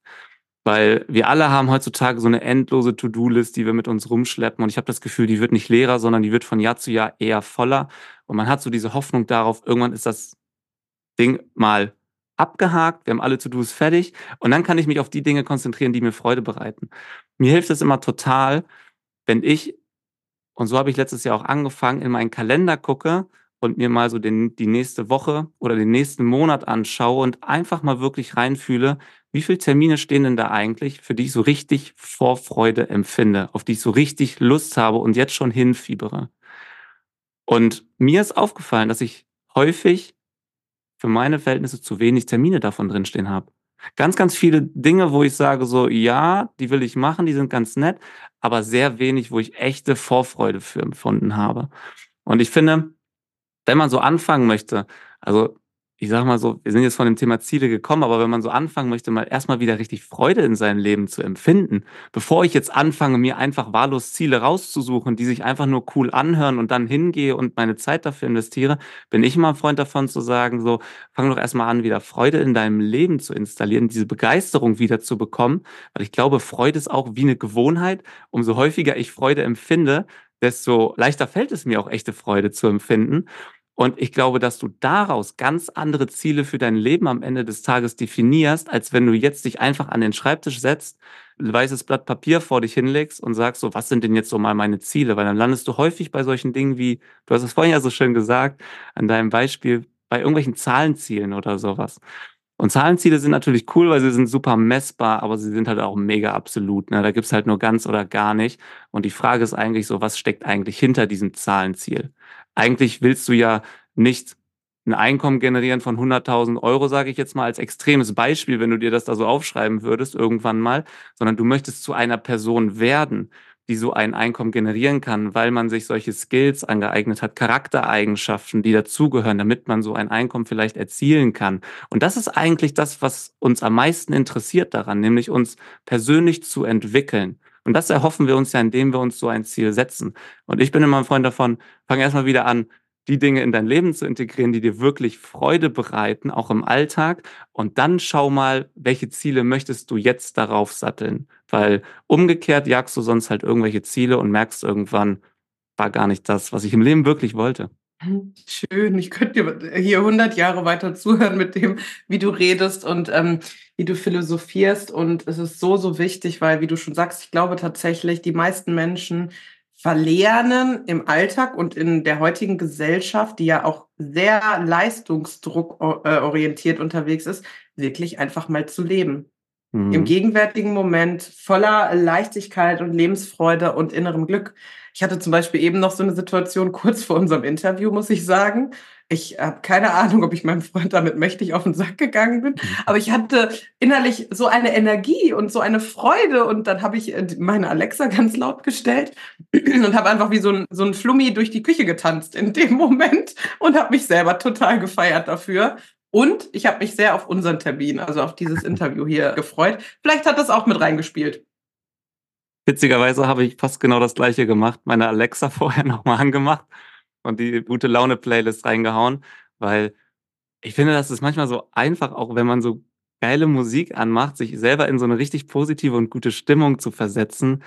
Weil wir alle haben heutzutage so eine endlose To-Do-List, die wir mit uns rumschleppen. Und ich habe das Gefühl, die wird nicht leerer, sondern die wird von Jahr zu Jahr eher voller. Und man hat so diese Hoffnung darauf, irgendwann ist das Ding mal abgehakt, wir haben alle To-Dos fertig und dann kann ich mich auf die Dinge konzentrieren, die mir Freude bereiten. Mir hilft es immer total, wenn ich, und so habe ich letztes Jahr auch angefangen, in meinen Kalender gucke und mir mal so den, die nächste Woche oder den nächsten Monat anschaue und einfach mal wirklich reinfühle, wie viele Termine stehen denn da eigentlich, für die ich so richtig Vorfreude empfinde, auf die ich so richtig Lust habe und jetzt schon hinfiebere. Und mir ist aufgefallen, dass ich häufig für meine Verhältnisse zu wenig Termine davon drinstehen habe. Ganz, ganz viele Dinge, wo ich sage so, ja, die will ich machen, die sind ganz nett, aber sehr wenig, wo ich echte Vorfreude für empfunden habe. Und ich finde, wenn man so anfangen möchte, also ich sage mal so, wir sind jetzt von dem Thema Ziele gekommen, aber wenn man so anfangen möchte, mal erstmal wieder richtig Freude in seinem Leben zu empfinden, bevor ich jetzt anfange, mir einfach wahllos Ziele rauszusuchen, die sich einfach nur cool anhören und dann hingehe und meine Zeit dafür investiere, bin ich immer ein Freund davon zu sagen, so, fang doch erstmal an, wieder Freude in deinem Leben zu installieren, diese Begeisterung wieder zu bekommen, weil ich glaube, Freude ist auch wie eine Gewohnheit. Umso häufiger ich Freude empfinde, desto leichter fällt es mir auch echte Freude zu empfinden. Und ich glaube, dass du daraus ganz andere Ziele für dein Leben am Ende des Tages definierst, als wenn du jetzt dich einfach an den Schreibtisch setzt, ein weißes Blatt Papier vor dich hinlegst und sagst so, was sind denn jetzt so mal meine Ziele? Weil dann landest du häufig bei solchen Dingen wie, du hast es vorhin ja so schön gesagt, an deinem Beispiel, bei irgendwelchen Zahlenzielen oder sowas. Und Zahlenziele sind natürlich cool, weil sie sind super messbar, aber sie sind halt auch mega absolut. Ne? Da gibt's halt nur ganz oder gar nicht. Und die Frage ist eigentlich so, was steckt eigentlich hinter diesem Zahlenziel? Eigentlich willst du ja nicht ein Einkommen generieren von 100.000 Euro, sage ich jetzt mal als extremes Beispiel, wenn du dir das da so aufschreiben würdest irgendwann mal, sondern du möchtest zu einer Person werden, die so ein Einkommen generieren kann, weil man sich solche Skills angeeignet hat, Charaktereigenschaften, die dazugehören, damit man so ein Einkommen vielleicht erzielen kann. Und das ist eigentlich das, was uns am meisten interessiert daran, nämlich uns persönlich zu entwickeln. Und das erhoffen wir uns ja, indem wir uns so ein Ziel setzen. Und ich bin immer ein Freund davon, fang erstmal wieder an, die Dinge in dein Leben zu integrieren, die dir wirklich Freude bereiten, auch im Alltag. Und dann schau mal, welche Ziele möchtest du jetzt darauf satteln? Weil umgekehrt jagst du sonst halt irgendwelche Ziele und merkst irgendwann, war gar nicht das, was ich im Leben wirklich wollte. Schön, ich könnte dir hier 100 Jahre weiter zuhören mit dem, wie du redest und ähm, wie du philosophierst. Und es ist so, so wichtig, weil, wie du schon sagst, ich glaube tatsächlich, die meisten Menschen verlernen im Alltag und in der heutigen Gesellschaft, die ja auch sehr leistungsdruckorientiert unterwegs ist, wirklich einfach mal zu leben. Mhm. Im gegenwärtigen Moment voller Leichtigkeit und Lebensfreude und innerem Glück. Ich hatte zum Beispiel eben noch so eine Situation kurz vor unserem Interview, muss ich sagen. Ich habe keine Ahnung, ob ich meinem Freund damit mächtig auf den Sack gegangen bin, mhm. aber ich hatte innerlich so eine Energie und so eine Freude und dann habe ich äh, meine Alexa ganz laut gestellt und habe einfach wie so ein, so ein Flummi durch die Küche getanzt in dem Moment und habe mich selber total gefeiert dafür. Und ich habe mich sehr auf unseren Termin, also auf dieses Interview hier gefreut. Vielleicht hat das auch mit reingespielt. Witzigerweise habe ich fast genau das gleiche gemacht, meine Alexa vorher nochmal angemacht und die gute Laune-Playlist reingehauen, weil ich finde, das ist manchmal so einfach, auch wenn man so geile Musik anmacht, sich selber in so eine richtig positive und gute Stimmung zu versetzen.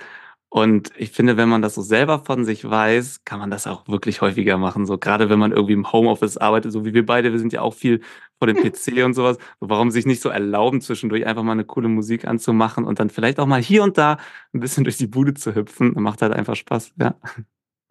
Und ich finde, wenn man das so selber von sich weiß, kann man das auch wirklich häufiger machen. So gerade wenn man irgendwie im Homeoffice arbeitet, so wie wir beide, wir sind ja auch viel vor dem PC und sowas. So, warum sich nicht so erlauben, zwischendurch einfach mal eine coole Musik anzumachen und dann vielleicht auch mal hier und da ein bisschen durch die Bude zu hüpfen. Macht halt einfach Spaß, ja.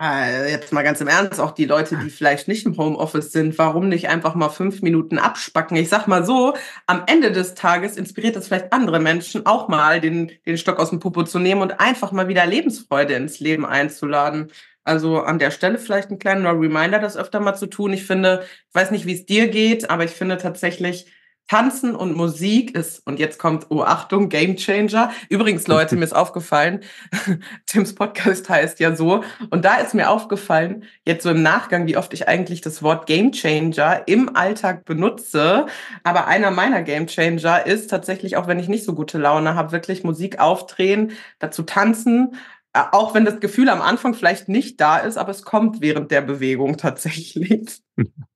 Äh, jetzt mal ganz im Ernst, auch die Leute, die vielleicht nicht im Homeoffice sind, warum nicht einfach mal fünf Minuten abspacken? Ich sag mal so, am Ende des Tages inspiriert es vielleicht andere Menschen auch mal, den, den Stock aus dem Popo zu nehmen und einfach mal wieder Lebensfreude ins Leben einzuladen. Also an der Stelle vielleicht ein kleiner Reminder, das öfter mal zu tun. Ich finde, ich weiß nicht, wie es dir geht, aber ich finde tatsächlich, Tanzen und Musik ist, und jetzt kommt, oh Achtung, Game Changer. Übrigens, Leute, mir ist aufgefallen, Tims Podcast heißt ja so, und da ist mir aufgefallen, jetzt so im Nachgang, wie oft ich eigentlich das Wort Game Changer im Alltag benutze. Aber einer meiner Game Changer ist tatsächlich, auch wenn ich nicht so gute Laune habe, wirklich Musik aufdrehen, dazu tanzen äh, auch wenn das Gefühl am Anfang vielleicht nicht da ist, aber es kommt während der Bewegung tatsächlich.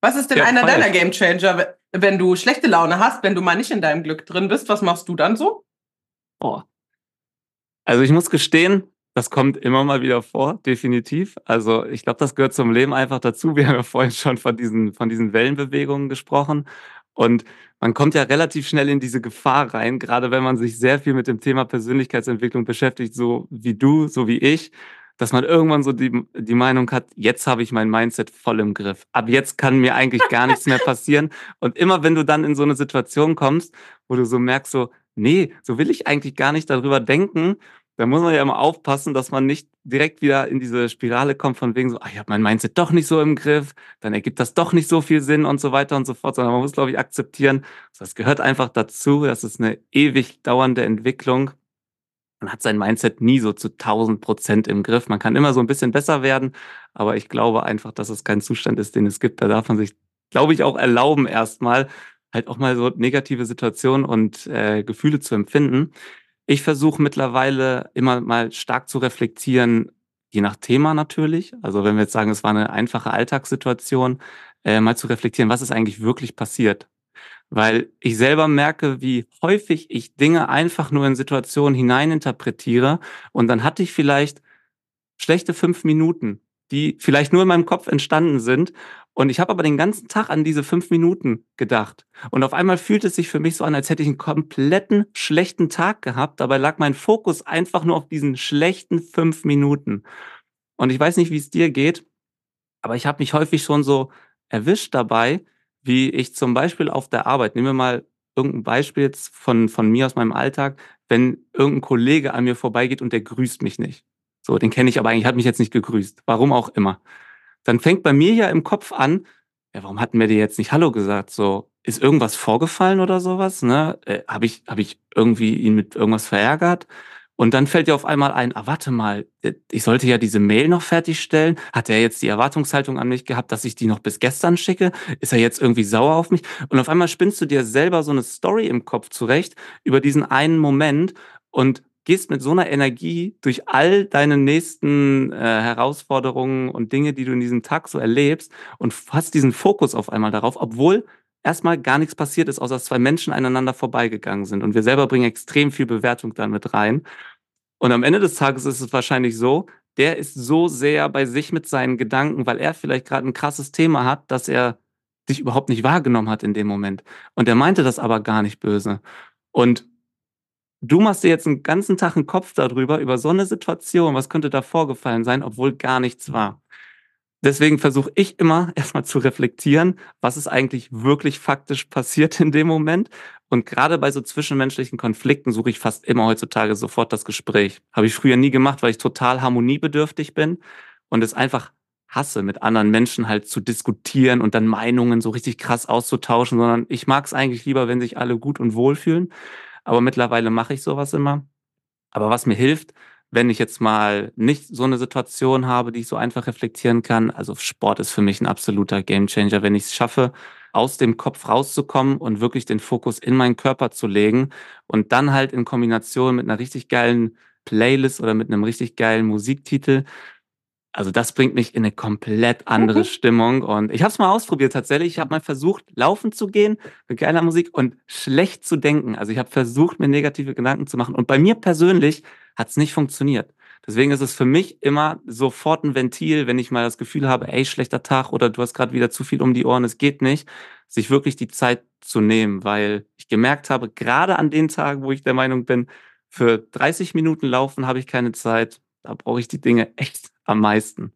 Was ist denn ja, einer deiner Game Changer, wenn du schlechte Laune hast, wenn du mal nicht in deinem Glück drin bist? Was machst du dann so? Oh. Also ich muss gestehen, das kommt immer mal wieder vor, definitiv. Also ich glaube, das gehört zum Leben einfach dazu. Wir haben ja vorhin schon von diesen, von diesen Wellenbewegungen gesprochen. Und man kommt ja relativ schnell in diese Gefahr rein, gerade wenn man sich sehr viel mit dem Thema Persönlichkeitsentwicklung beschäftigt, so wie du, so wie ich, dass man irgendwann so die, die Meinung hat, jetzt habe ich mein Mindset voll im Griff. Ab jetzt kann mir eigentlich gar nichts mehr passieren. Und immer wenn du dann in so eine Situation kommst, wo du so merkst, so, nee, so will ich eigentlich gar nicht darüber denken, da muss man ja immer aufpassen, dass man nicht direkt wieder in diese Spirale kommt von wegen so, ah, ich habe mein Mindset doch nicht so im Griff, dann ergibt das doch nicht so viel Sinn und so weiter und so fort, sondern man muss, glaube ich, akzeptieren, das gehört einfach dazu, das ist eine ewig dauernde Entwicklung man hat sein Mindset nie so zu 1000 Prozent im Griff. Man kann immer so ein bisschen besser werden, aber ich glaube einfach, dass es kein Zustand ist, den es gibt. Da darf man sich glaube ich, auch erlauben, erstmal halt auch mal so negative Situationen und äh, Gefühle zu empfinden. Ich versuche mittlerweile immer mal stark zu reflektieren, je nach Thema natürlich. Also wenn wir jetzt sagen, es war eine einfache Alltagssituation, äh, mal zu reflektieren, was ist eigentlich wirklich passiert. Weil ich selber merke, wie häufig ich Dinge einfach nur in Situationen hineininterpretiere und dann hatte ich vielleicht schlechte fünf Minuten, die vielleicht nur in meinem Kopf entstanden sind und ich habe aber den ganzen Tag an diese fünf Minuten gedacht. Und auf einmal fühlt es sich für mich so an, als hätte ich einen kompletten schlechten Tag gehabt. Dabei lag mein Fokus einfach nur auf diesen schlechten fünf Minuten. Und ich weiß nicht, wie es dir geht, aber ich habe mich häufig schon so erwischt dabei, wie ich zum Beispiel auf der Arbeit, nehmen wir mal irgendein Beispiel jetzt von, von mir aus meinem Alltag, wenn irgendein Kollege an mir vorbeigeht und der grüßt mich nicht. So, den kenne ich aber eigentlich, hat mich jetzt nicht gegrüßt. Warum auch immer dann fängt bei mir ja im Kopf an, ja, warum hatten wir dir jetzt nicht Hallo gesagt? So, ist irgendwas vorgefallen oder sowas? Ne? Äh, Habe ich, hab ich irgendwie ihn mit irgendwas verärgert? Und dann fällt dir auf einmal ein, ah, warte mal, äh, ich sollte ja diese Mail noch fertigstellen. Hat er jetzt die Erwartungshaltung an mich gehabt, dass ich die noch bis gestern schicke? Ist er jetzt irgendwie sauer auf mich? Und auf einmal spinnst du dir selber so eine Story im Kopf zurecht über diesen einen Moment und gehst mit so einer Energie durch all deine nächsten äh, Herausforderungen und Dinge, die du in diesem Tag so erlebst und hast diesen Fokus auf einmal darauf, obwohl erstmal gar nichts passiert ist, außer dass zwei Menschen aneinander vorbeigegangen sind. Und wir selber bringen extrem viel Bewertung dann mit rein. Und am Ende des Tages ist es wahrscheinlich so, der ist so sehr bei sich mit seinen Gedanken, weil er vielleicht gerade ein krasses Thema hat, dass er dich überhaupt nicht wahrgenommen hat in dem Moment. Und er meinte das aber gar nicht böse. Und Du machst dir jetzt einen ganzen Tag einen Kopf darüber, über so eine Situation, was könnte da vorgefallen sein, obwohl gar nichts war. Deswegen versuche ich immer erstmal zu reflektieren, was ist eigentlich wirklich faktisch passiert in dem Moment. Und gerade bei so zwischenmenschlichen Konflikten suche ich fast immer heutzutage sofort das Gespräch. Habe ich früher nie gemacht, weil ich total harmoniebedürftig bin und es einfach hasse, mit anderen Menschen halt zu diskutieren und dann Meinungen so richtig krass auszutauschen, sondern ich mag es eigentlich lieber, wenn sich alle gut und wohl fühlen. Aber mittlerweile mache ich sowas immer. Aber was mir hilft, wenn ich jetzt mal nicht so eine Situation habe, die ich so einfach reflektieren kann, also Sport ist für mich ein absoluter Gamechanger, wenn ich es schaffe, aus dem Kopf rauszukommen und wirklich den Fokus in meinen Körper zu legen und dann halt in Kombination mit einer richtig geilen Playlist oder mit einem richtig geilen Musiktitel also das bringt mich in eine komplett andere mhm. Stimmung. Und ich habe es mal ausprobiert tatsächlich. Ich habe mal versucht, laufen zu gehen mit geiler Musik und schlecht zu denken. Also ich habe versucht, mir negative Gedanken zu machen. Und bei mir persönlich hat es nicht funktioniert. Deswegen ist es für mich immer sofort ein Ventil, wenn ich mal das Gefühl habe, ey, schlechter Tag oder du hast gerade wieder zu viel um die Ohren, es geht nicht, sich wirklich die Zeit zu nehmen, weil ich gemerkt habe, gerade an den Tagen, wo ich der Meinung bin, für 30 Minuten laufen habe ich keine Zeit, da brauche ich die Dinge echt am meisten.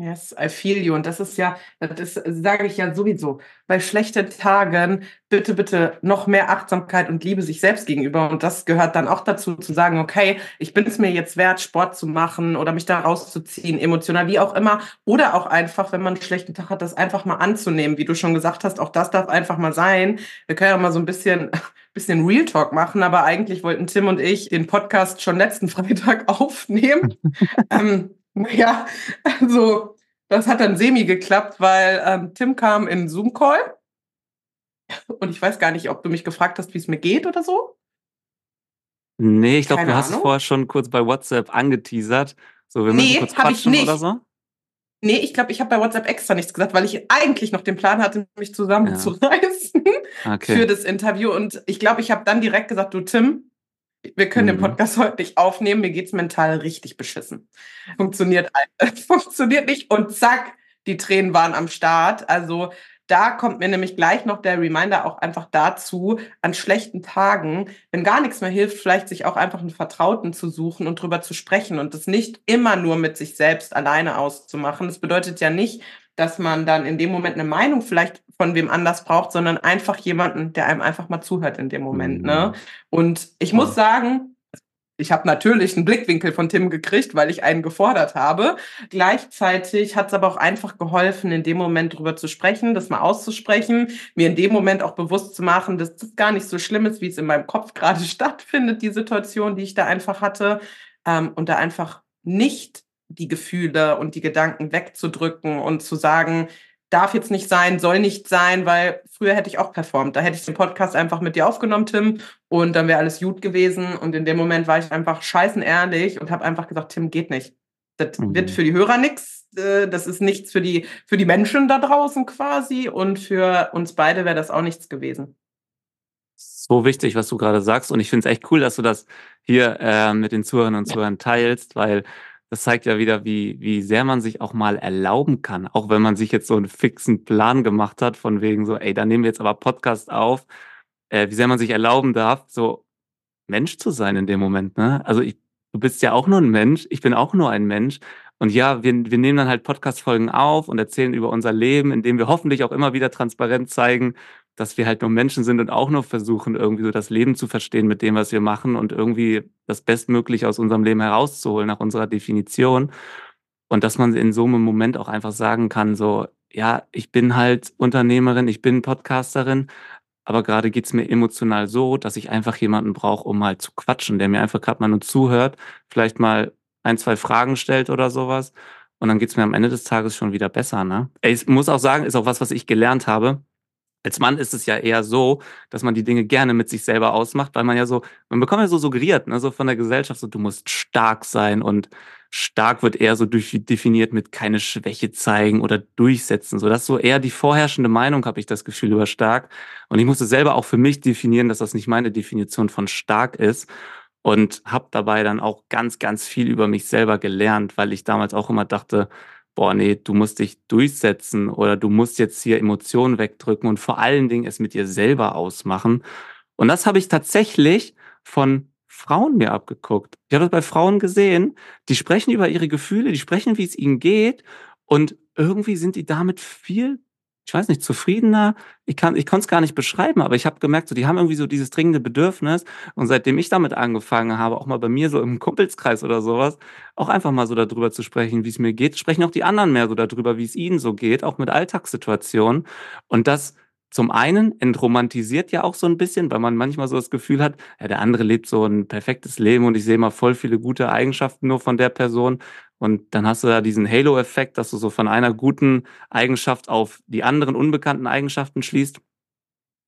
Yes, I feel you. Und das ist ja, das sage ich ja sowieso. Bei schlechten Tagen bitte, bitte noch mehr Achtsamkeit und Liebe sich selbst gegenüber. Und das gehört dann auch dazu, zu sagen, okay, ich bin es mir jetzt wert, Sport zu machen oder mich da rauszuziehen, emotional, wie auch immer. Oder auch einfach, wenn man einen schlechten Tag hat, das einfach mal anzunehmen. Wie du schon gesagt hast, auch das darf einfach mal sein. Wir können ja mal so ein bisschen, bisschen Real Talk machen, aber eigentlich wollten Tim und ich den Podcast schon letzten Freitag aufnehmen. ähm, ja, also das hat dann semi geklappt, weil ähm, Tim kam in Zoom-Call und ich weiß gar nicht, ob du mich gefragt hast, wie es mir geht oder so. Nee, ich glaube, du hast vorher schon kurz bei WhatsApp angeteasert. So, wir müssen nee, kurz quatschen oder so. Nee, ich glaube, ich habe bei WhatsApp extra nichts gesagt, weil ich eigentlich noch den Plan hatte, mich zusammenzureißen ja. okay. für das Interview. Und ich glaube, ich habe dann direkt gesagt, du Tim, wir können mhm. den Podcast heute nicht aufnehmen, mir geht's mental richtig beschissen. Funktioniert, funktioniert nicht und zack, die Tränen waren am Start. Also da kommt mir nämlich gleich noch der Reminder auch einfach dazu, an schlechten Tagen, wenn gar nichts mehr hilft, vielleicht sich auch einfach einen Vertrauten zu suchen und drüber zu sprechen und das nicht immer nur mit sich selbst alleine auszumachen. Das bedeutet ja nicht, dass man dann in dem Moment eine Meinung vielleicht von wem anders braucht, sondern einfach jemanden, der einem einfach mal zuhört in dem Moment. Ne? Mhm. Und ich muss sagen, ich habe natürlich einen Blickwinkel von Tim gekriegt, weil ich einen gefordert habe. Gleichzeitig hat es aber auch einfach geholfen, in dem Moment drüber zu sprechen, das mal auszusprechen, mir in dem Moment auch bewusst zu machen, dass das gar nicht so schlimm ist, wie es in meinem Kopf gerade stattfindet, die Situation, die ich da einfach hatte. Ähm, und da einfach nicht die Gefühle und die Gedanken wegzudrücken und zu sagen, darf jetzt nicht sein, soll nicht sein, weil früher hätte ich auch performt. Da hätte ich den Podcast einfach mit dir aufgenommen, Tim, und dann wäre alles gut gewesen. Und in dem Moment war ich einfach scheißen ehrlich und habe einfach gesagt, Tim, geht nicht. Das mhm. wird für die Hörer nichts. Äh, das ist nichts für die, für die Menschen da draußen quasi. Und für uns beide wäre das auch nichts gewesen. So wichtig, was du gerade sagst. Und ich finde es echt cool, dass du das hier äh, mit den Zuhörern und Zuhörern teilst, weil das zeigt ja wieder, wie, wie sehr man sich auch mal erlauben kann. Auch wenn man sich jetzt so einen fixen Plan gemacht hat, von wegen so, ey, da nehmen wir jetzt aber Podcast auf, äh, wie sehr man sich erlauben darf, so Mensch zu sein in dem Moment. Ne? Also ich, du bist ja auch nur ein Mensch, ich bin auch nur ein Mensch. Und ja, wir, wir nehmen dann halt Podcast-Folgen auf und erzählen über unser Leben, indem wir hoffentlich auch immer wieder transparent zeigen, dass wir halt nur Menschen sind und auch nur versuchen, irgendwie so das Leben zu verstehen mit dem, was wir machen und irgendwie das Bestmögliche aus unserem Leben herauszuholen nach unserer Definition. Und dass man in so einem Moment auch einfach sagen kann, so, ja, ich bin halt Unternehmerin, ich bin Podcasterin, aber gerade geht's mir emotional so, dass ich einfach jemanden brauche, um mal zu quatschen, der mir einfach gerade mal nur zuhört, vielleicht mal ein, zwei Fragen stellt oder sowas. Und dann geht's mir am Ende des Tages schon wieder besser. Ne? Ich muss auch sagen, ist auch was, was ich gelernt habe als Mann ist es ja eher so, dass man die Dinge gerne mit sich selber ausmacht, weil man ja so, man bekommt ja so suggeriert, ne, so von der Gesellschaft, so du musst stark sein und stark wird eher so durch, definiert mit keine Schwäche zeigen oder durchsetzen. So, das ist so eher die vorherrschende Meinung, habe ich das Gefühl über stark. Und ich musste selber auch für mich definieren, dass das nicht meine Definition von stark ist und habe dabei dann auch ganz, ganz viel über mich selber gelernt, weil ich damals auch immer dachte, boah, nee, du musst dich durchsetzen oder du musst jetzt hier Emotionen wegdrücken und vor allen Dingen es mit dir selber ausmachen. Und das habe ich tatsächlich von Frauen mir abgeguckt. Ich habe das bei Frauen gesehen, die sprechen über ihre Gefühle, die sprechen, wie es ihnen geht und irgendwie sind die damit viel ich weiß nicht, zufriedener. Ich kann, ich konnte es gar nicht beschreiben, aber ich habe gemerkt, so, die haben irgendwie so dieses dringende Bedürfnis. Und seitdem ich damit angefangen habe, auch mal bei mir so im Kumpelskreis oder sowas, auch einfach mal so darüber zu sprechen, wie es mir geht, sprechen auch die anderen mehr so darüber, wie es ihnen so geht, auch mit Alltagssituationen. Und das zum einen entromantisiert ja auch so ein bisschen, weil man manchmal so das Gefühl hat, ja, der andere lebt so ein perfektes Leben und ich sehe mal voll viele gute Eigenschaften nur von der Person. Und dann hast du da diesen Halo-Effekt, dass du so von einer guten Eigenschaft auf die anderen unbekannten Eigenschaften schließt.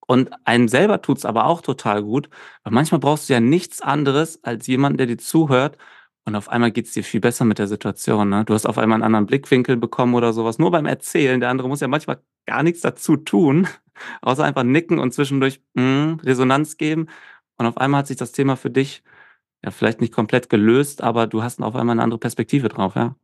Und einem selber tut's aber auch total gut, weil manchmal brauchst du ja nichts anderes als jemanden, der dir zuhört und auf einmal geht's dir viel besser mit der Situation. Ne? Du hast auf einmal einen anderen Blickwinkel bekommen oder sowas. Nur beim Erzählen. Der andere muss ja manchmal gar nichts dazu tun, außer einfach nicken und zwischendurch mm, Resonanz geben. Und auf einmal hat sich das Thema für dich ja, vielleicht nicht komplett gelöst, aber du hast auf einmal eine andere Perspektive drauf, ja.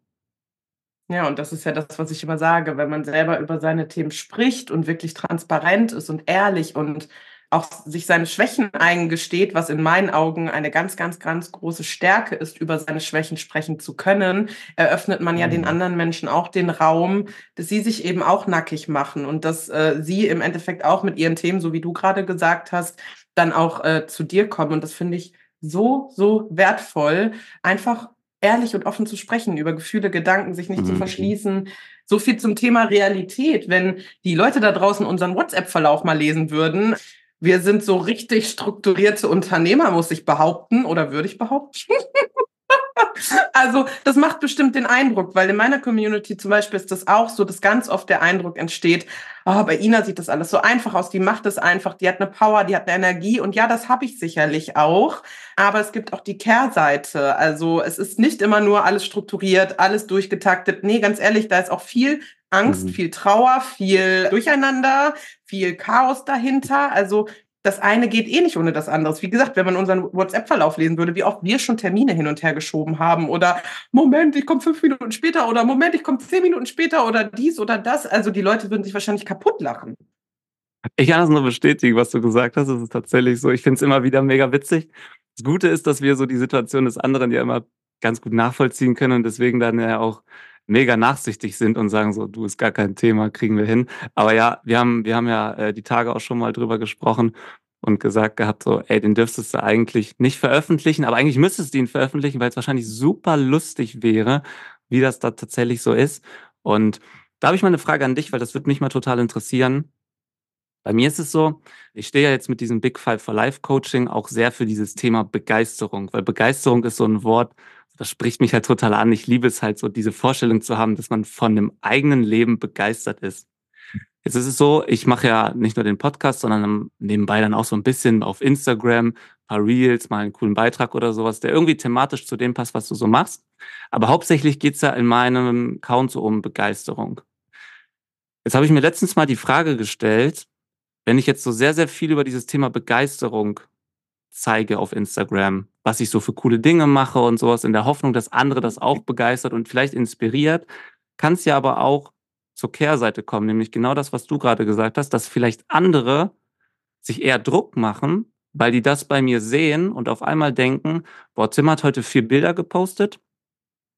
Ja, und das ist ja das, was ich immer sage, wenn man selber über seine Themen spricht und wirklich transparent ist und ehrlich und auch sich seine Schwächen eingesteht, was in meinen Augen eine ganz, ganz, ganz große Stärke ist, über seine Schwächen sprechen zu können, eröffnet man ja mhm. den anderen Menschen auch den Raum, dass sie sich eben auch nackig machen und dass äh, sie im Endeffekt auch mit ihren Themen, so wie du gerade gesagt hast, dann auch äh, zu dir kommen. Und das finde ich so, so wertvoll, einfach ehrlich und offen zu sprechen, über Gefühle, Gedanken, sich nicht mhm. zu verschließen. So viel zum Thema Realität. Wenn die Leute da draußen unseren WhatsApp-Verlauf mal lesen würden, wir sind so richtig strukturierte Unternehmer, muss ich behaupten, oder würde ich behaupten? also das macht bestimmt den Eindruck, weil in meiner Community zum Beispiel ist das auch so, dass ganz oft der Eindruck entsteht, oh, bei Ina sieht das alles so einfach aus, die macht es einfach, die hat eine Power, die hat eine Energie und ja, das habe ich sicherlich auch, aber es gibt auch die Kehrseite. Also es ist nicht immer nur alles strukturiert, alles durchgetaktet. Nee, ganz ehrlich, da ist auch viel Angst, mhm. viel Trauer, viel Durcheinander, viel Chaos dahinter. Also das eine geht eh nicht ohne das andere. Wie gesagt, wenn man unseren WhatsApp-Verlauf lesen würde, wie oft wir schon Termine hin und her geschoben haben oder Moment, ich komme fünf Minuten später oder Moment, ich komme zehn Minuten später oder dies oder das. Also die Leute würden sich wahrscheinlich kaputt lachen. Ich kann das nur bestätigen, was du gesagt hast. Es ist tatsächlich so. Ich finde es immer wieder mega witzig. Das Gute ist, dass wir so die Situation des anderen ja immer ganz gut nachvollziehen können und deswegen dann ja auch mega nachsichtig sind und sagen so, du ist gar kein Thema, kriegen wir hin. Aber ja, wir haben, wir haben ja äh, die Tage auch schon mal drüber gesprochen und gesagt gehabt, so, ey, den dürftest du eigentlich nicht veröffentlichen, aber eigentlich müsstest du ihn veröffentlichen, weil es wahrscheinlich super lustig wäre, wie das da tatsächlich so ist. Und da habe ich mal eine Frage an dich, weil das würde mich mal total interessieren. Bei mir ist es so, ich stehe ja jetzt mit diesem Big Five for Life Coaching auch sehr für dieses Thema Begeisterung, weil Begeisterung ist so ein Wort, das spricht mich halt total an. Ich liebe es halt so, diese Vorstellung zu haben, dass man von dem eigenen Leben begeistert ist. Jetzt ist es so, ich mache ja nicht nur den Podcast, sondern nebenbei dann auch so ein bisschen auf Instagram, ein paar Reels, mal einen coolen Beitrag oder sowas, der irgendwie thematisch zu dem passt, was du so machst. Aber hauptsächlich geht's ja in meinem Account so um Begeisterung. Jetzt habe ich mir letztens mal die Frage gestellt, wenn ich jetzt so sehr, sehr viel über dieses Thema Begeisterung zeige auf Instagram, was ich so für coole Dinge mache und sowas, in der Hoffnung, dass andere das auch begeistert und vielleicht inspiriert, kann es ja aber auch zur Kehrseite kommen, nämlich genau das, was du gerade gesagt hast, dass vielleicht andere sich eher Druck machen, weil die das bei mir sehen und auf einmal denken, boah, Tim hat heute vier Bilder gepostet.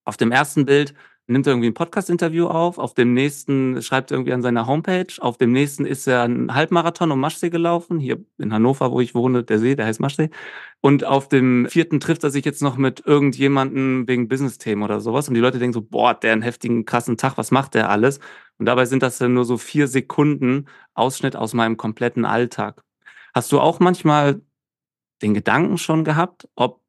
Auf dem ersten Bild nimmt irgendwie ein Podcast-Interview auf, auf dem nächsten schreibt irgendwie an seiner Homepage, auf dem nächsten ist er einen Halbmarathon um Maschsee gelaufen, hier in Hannover, wo ich wohne, der See, der heißt Maschsee. Und auf dem vierten trifft er sich jetzt noch mit irgendjemandem wegen Business-Themen oder sowas. Und die Leute denken so, boah, der einen heftigen, krassen Tag, was macht der alles? Und dabei sind das dann nur so vier Sekunden Ausschnitt aus meinem kompletten Alltag. Hast du auch manchmal den Gedanken schon gehabt, ob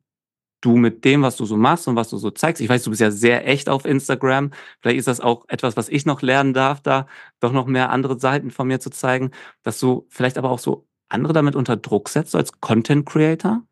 du mit dem, was du so machst und was du so zeigst, ich weiß, du bist ja sehr echt auf Instagram, vielleicht ist das auch etwas, was ich noch lernen darf, da doch noch mehr andere Seiten von mir zu zeigen, dass du vielleicht aber auch so andere damit unter Druck setzt, als Content Creator?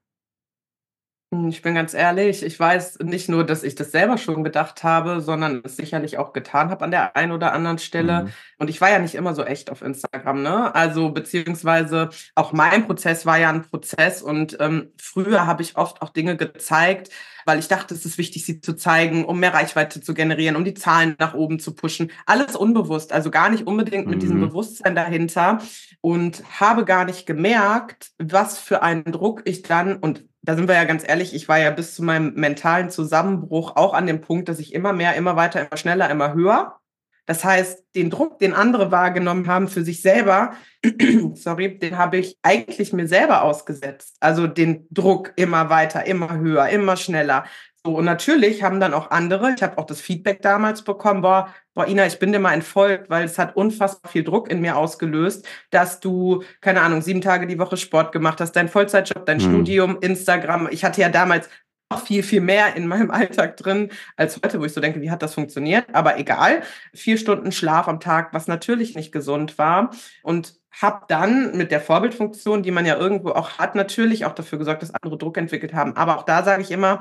Hm, ich bin ganz ehrlich, ich weiß nicht nur, dass ich das selber schon gedacht habe, sondern es sicherlich auch getan habe an der einen oder anderen Stelle. Mhm. Und ich war ja nicht immer so echt auf Instagram, ne? Also beziehungsweise auch mein Prozess war ja ein Prozess und ähm, früher habe ich oft auch Dinge gezeigt, weil ich dachte, es ist wichtig, sie zu zeigen, um mehr Reichweite zu generieren, um die Zahlen nach oben zu pushen. Alles unbewusst, also gar nicht unbedingt mhm. mit diesem mhm. Bewusstsein dahinter und habe gar nicht gemerkt, was für einen Druck ich dann und da sind wir ja ganz ehrlich, ich war ja bis zu meinem mentalen Zusammenbruch auch an dem Punkt, dass ich immer mehr, immer weiter, immer schneller, immer höher. Das heißt, den Druck, den andere wahrgenommen haben für sich selber, sorry, den habe ich eigentlich mir selber ausgesetzt. Also den Druck immer weiter, immer höher, immer schneller. So, und natürlich haben dann auch andere, ich habe auch das Feedback damals bekommen, boah, boah, Ina, ich bin dir mal entfolgt, weil es hat unfassbar viel Druck in mir ausgelöst, dass du, keine Ahnung, sieben Tage die Woche Sport gemacht hast, dein Vollzeitjob, dein mhm. Studium, Instagram. Ich hatte ja damals noch viel, viel mehr in meinem Alltag drin als heute, wo ich so denke, wie hat das funktioniert? Aber egal, vier Stunden Schlaf am Tag, was natürlich nicht gesund war. Und habe dann mit der Vorbildfunktion, die man ja irgendwo auch hat, natürlich auch dafür gesorgt, dass andere Druck entwickelt haben. Aber auch da sage ich immer,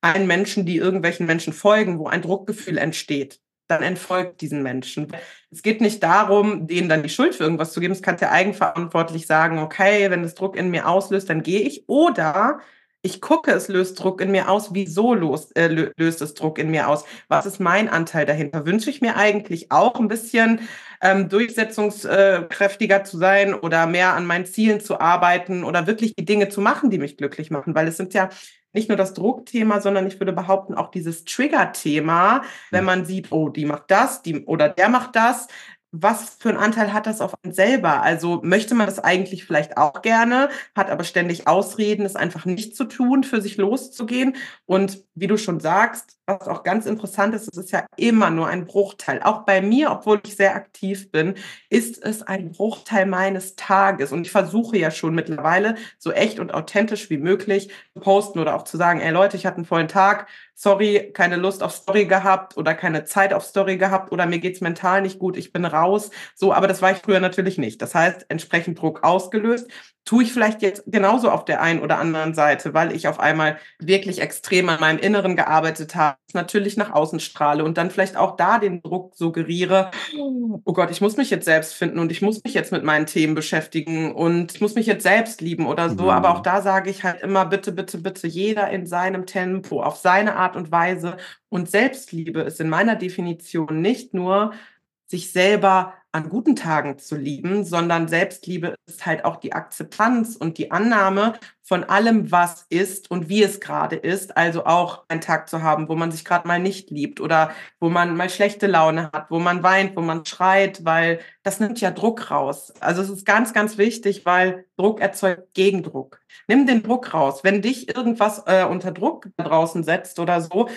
einen Menschen, die irgendwelchen Menschen folgen, wo ein Druckgefühl entsteht, dann entfolgt diesen Menschen. Es geht nicht darum, denen dann die Schuld für irgendwas zu geben. Es kann ja eigenverantwortlich sagen, okay, wenn es Druck in mir auslöst, dann gehe ich. Oder ich gucke, es löst Druck in mir aus. Wieso löst, äh, löst es Druck in mir aus? Was ist mein Anteil dahinter? Wünsche ich mir eigentlich auch ein bisschen ähm, durchsetzungskräftiger zu sein oder mehr an meinen Zielen zu arbeiten oder wirklich die Dinge zu machen, die mich glücklich machen? Weil es sind ja nicht nur das Druckthema, sondern ich würde behaupten auch dieses Trigger-Thema, wenn man sieht, oh, die macht das, die oder der macht das, was für einen Anteil hat das auf einen selber? Also möchte man das eigentlich vielleicht auch gerne, hat aber ständig Ausreden, es einfach nicht zu tun, für sich loszugehen. Und wie du schon sagst, was auch ganz interessant ist, es ist ja immer nur ein Bruchteil. Auch bei mir, obwohl ich sehr aktiv bin, ist es ein Bruchteil meines Tages. Und ich versuche ja schon mittlerweile so echt und authentisch wie möglich zu posten oder auch zu sagen, ey Leute, ich hatte einen vollen Tag, sorry, keine Lust auf Story gehabt oder keine Zeit auf Story gehabt oder mir geht's mental nicht gut, ich bin raus. So, aber das war ich früher natürlich nicht. Das heißt, entsprechend Druck ausgelöst. Tue ich vielleicht jetzt genauso auf der einen oder anderen Seite, weil ich auf einmal wirklich extrem an meinem Inneren gearbeitet habe, natürlich nach außen strahle und dann vielleicht auch da den Druck suggeriere, oh Gott, ich muss mich jetzt selbst finden und ich muss mich jetzt mit meinen Themen beschäftigen und ich muss mich jetzt selbst lieben oder so. Mhm. Aber auch da sage ich halt immer, bitte, bitte, bitte, jeder in seinem Tempo, auf seine Art und Weise. Und Selbstliebe ist in meiner Definition nicht nur sich selber an guten Tagen zu lieben, sondern Selbstliebe ist halt auch die Akzeptanz und die Annahme von allem, was ist und wie es gerade ist. Also auch einen Tag zu haben, wo man sich gerade mal nicht liebt oder wo man mal schlechte Laune hat, wo man weint, wo man schreit, weil das nimmt ja Druck raus. Also es ist ganz, ganz wichtig, weil Druck erzeugt Gegendruck. Nimm den Druck raus. Wenn dich irgendwas äh, unter Druck draußen setzt oder so,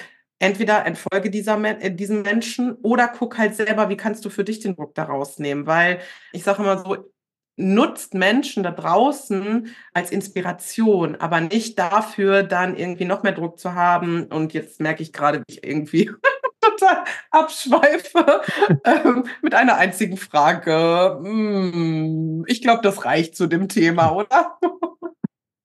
entweder entfolge dieser, äh, diesem Menschen oder guck halt selber, wie kannst du für dich den Druck daraus nehmen. Weil ich sage immer so, nutzt Menschen da draußen als Inspiration, aber nicht dafür, dann irgendwie noch mehr Druck zu haben. Und jetzt merke ich gerade, wie ich irgendwie total abschweife ähm, mit einer einzigen Frage. Hm, ich glaube, das reicht zu dem Thema, oder?